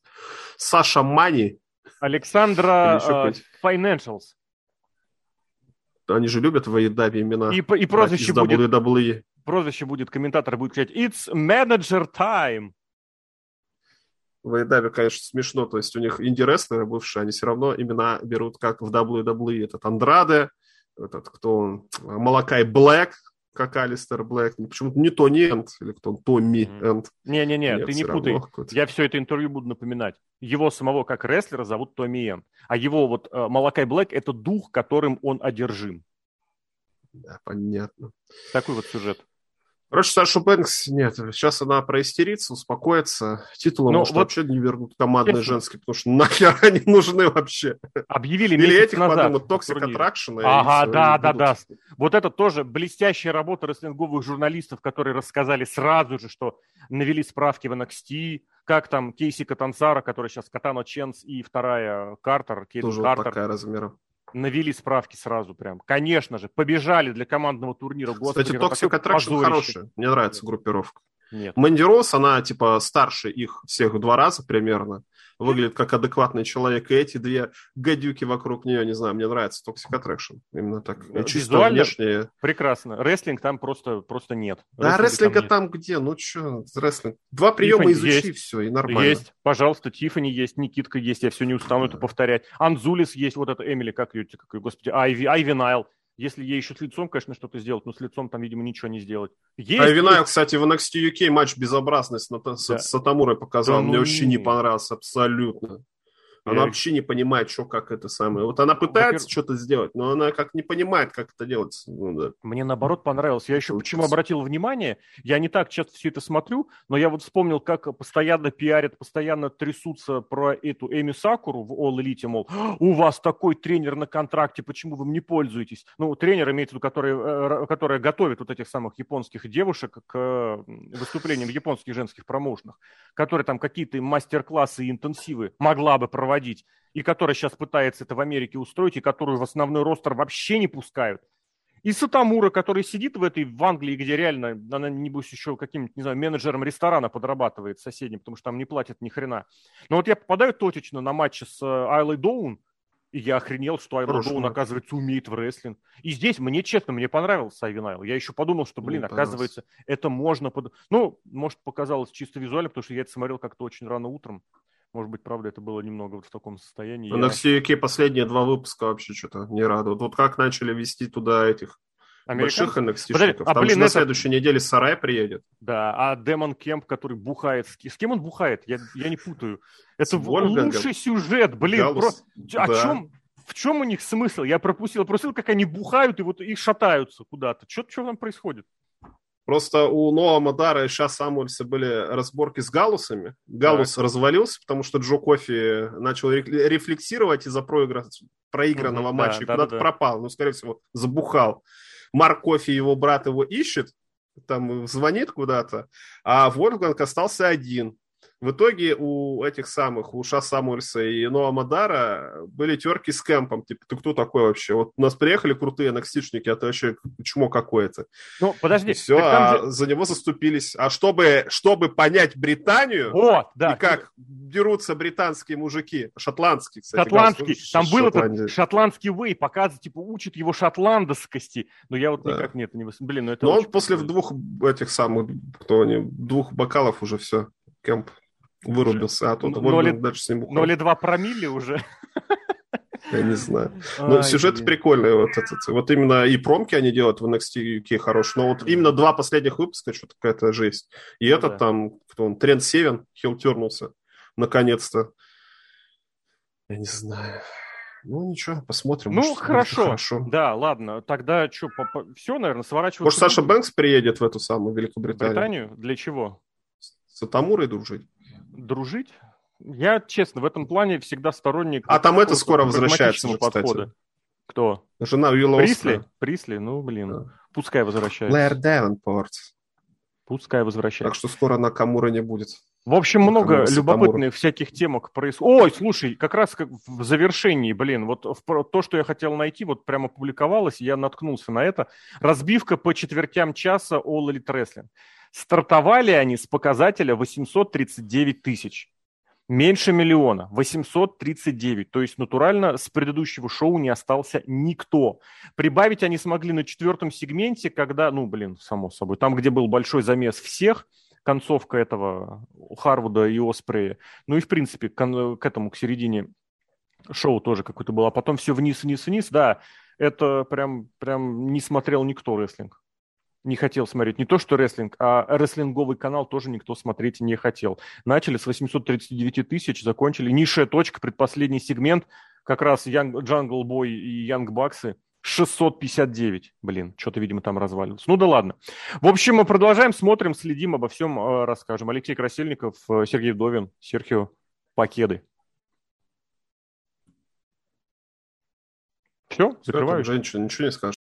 Саша Мани. Александра uh, Financials. Они же любят в Аидабе имена. И, и прозвище будет, WWE. прозвище будет, комментатор будет кричать «It's manager time!» В AEW, конечно, смешно, то есть у них инди-рестлеры бывшие, они все равно имена берут, как в WWE, этот Андраде, этот, кто он, Малакай Блэк, как Алистер Блэк, почему-то не Тони Энд, или кто он, Томми Энд. Не-не-не, ты не путай, я все это интервью буду напоминать. Его самого как рестлера зовут Томми Энд, а его вот э, Малакай Блэк – это дух, которым он одержим. Да, понятно. Такой вот сюжет. Короче, Сашу Бэнкс, нет, сейчас она проистерится, успокоится. Титулы, ну, может, вот вообще не вернут командные если... женские, потому что нахер [LAUGHS] они нужны вообще. Объявили Или месяц этих назад. подумают, Toxic Attraction. Ага, да, да, да. Вот это тоже блестящая работа рестлинговых журналистов, которые рассказали сразу же, что навели справки в NXT, как там Кейси Катансара, который сейчас Катано Ченс и вторая Картер, Кейт Тоже Картер. Вот такая размером навели справки сразу прям. Конечно же, побежали для командного турнира. Господи, Кстати, Toxic Attraction хорошая. Мне нравится группировка. Нет. Мэнди Росс, она типа старше их всех в два раза примерно выглядит как адекватный человек, и эти две гадюки вокруг нее, не знаю, мне нравится Toxic Attraction. Именно так. И чисто внешне... Прекрасно. Рестлинг там просто, просто нет. Да, рестлинга там, там где? Ну что, рестлинг. Два приема Тиффани изучи, есть. все, и нормально. Есть, пожалуйста, Тиффани есть, Никитка есть, я все не устану да. это повторять. Анзулис есть, вот это Эмили, как ее, как ее, господи, Айви, Айви Найл. Если ей еще с лицом, конечно, что-то сделать, но с лицом там, видимо, ничего не сделать. Есть, а Винайл, кстати, в NXT UK матч безобразность с, да. с Сатамурой показал. Да, Мне ну... вообще не понравился абсолютно. Она вообще не понимает, что, как это самое. Вот она пытается что-то сделать, но она как не понимает, как это делать. Ну, да. Мне наоборот понравилось. Я еще Учится. почему обратил внимание, я не так часто все это смотрю, но я вот вспомнил, как постоянно пиарят, постоянно трясутся про эту Эми Сакуру в All Elite, мол, у вас такой тренер на контракте, почему вы им не пользуетесь? Ну, тренер имеется в виду, который, э, который готовит вот этих самых японских девушек к выступлениям в японских женских промоушенах, которые там какие-то мастер-классы и интенсивы могла бы проводить проводить, и которая сейчас пытается это в Америке устроить, и которую в основной ростер вообще не пускают. И Сатамура, который сидит в этой, в Англии, где реально, она, небось, еще каким-нибудь, не знаю, менеджером ресторана подрабатывает соседним, потому что там не платят ни хрена. Но вот я попадаю точечно на матчи с э, Айлой Доун, и я охренел, что Айла Доун, оказывается, умеет в рестлинг. И здесь мне, честно, мне понравился Айвен Айл. Я еще подумал, что, блин, мне оказывается, это можно... Под... Ну, может, показалось чисто визуально, потому что я это смотрел как-то очень рано утром. Может быть, правда, это было немного вот в таком состоянии. На я... последние два выпуска вообще что-то не радуют. Вот как начали вести туда этих больших NXT-шников. А, Там блин, же это... на следующей неделе Сарай приедет. Да, а Демон Кемп, который бухает. С кем он бухает? Я, я не путаю. Это лучший сюжет, блин. Галус. Про... О да. чем? В чем у них смысл? Я пропустил, пропустил, как они бухают и вот и шатаются куда-то. Что там происходит? Просто у Ноа Мадара и Ша Самуэльса были разборки с Галусами. Галус так. развалился, потому что Джо Кофи начал рефлексировать из-за проигра... проигранного угу, матча да, и да, куда-то да, пропал. Ну, скорее всего, забухал. Марк Кофи, его брат, его ищет, там звонит куда-то, а Вольфганг остался один. В итоге у этих самых, у Ша Самуэльса и Ноа Мадара были терки с Кэмпом. Типа, ты кто такой вообще? Вот у нас приехали крутые nxt а ты вообще чмо какое-то. Ну, подожди. И все, а же... за него заступились. А чтобы, чтобы понять Британию, вот, да. и как дерутся британские мужики, шотландские, кстати. Шотландский. Газ, там был этот шотландский вей, показывает, типа, учит его шотландскости. Но я вот да. никак нет, не... Блин, ну это Но он после двух этих самых, кто они, двух бокалов уже все, Кэмп вырубился, а тут Вольган дальше с ним бухал. 0,2 промилле уже. Я не знаю. Но сюжет прикольный. Вот, этот, вот именно и промки они делают в NXT UK хорошие. Но вот именно два последних выпуска, что-то какая-то жесть. И ну, этот да. там, кто он, Трент Севен, хил тернулся. Наконец-то. Я не знаю. Ну, ничего, посмотрим. Ну, может, хорошо. хорошо. Да, ладно. Тогда что, все, наверное, сворачиваться. Может, Саша Бэнкс приедет в эту самую Великобританию? Британию? Для чего? С Атамурой дружить. Дружить? Я, честно, в этом плане всегда сторонник... А там это скоро возвращается, подхода. Кстати. Кто? Жена Уилла Присли? Присли? Ну, блин. Да. Пускай возвращается. Блэр Девенпорт. Пускай возвращается. Так что скоро на Камура не будет. В общем, много любопытных всяких темок происходит. Ой, слушай, как раз как в завершении, блин, вот в, то, что я хотел найти, вот прямо публиковалось, я наткнулся на это. Разбивка по четвертям часа All Elite Wrestling. Стартовали они с показателя 839 тысяч. Меньше миллиона, 839. То есть натурально с предыдущего шоу не остался никто. Прибавить они смогли на четвертом сегменте, когда, ну, блин, само собой, там, где был большой замес всех, концовка этого Харвуда и Оспрея. Ну и, в принципе, к, к этому, к середине шоу тоже какой-то было. А потом все вниз, вниз, вниз. Да, это прям, прям не смотрел никто рестлинг не хотел смотреть. Не то, что рестлинг, а рестлинговый канал тоже никто смотреть не хотел. Начали с 839 тысяч, закончили. Низшая точка, предпоследний сегмент, как раз Jungle Boy и Young Bucks 659. Блин, что-то, видимо, там развалилось. Ну да ладно. В общем, мы продолжаем, смотрим, следим, обо всем э, расскажем. Алексей Красильников, э, Сергей Вдовин, Серхио Покеды. Все, закрываю. Женщина, ничего не скажешь.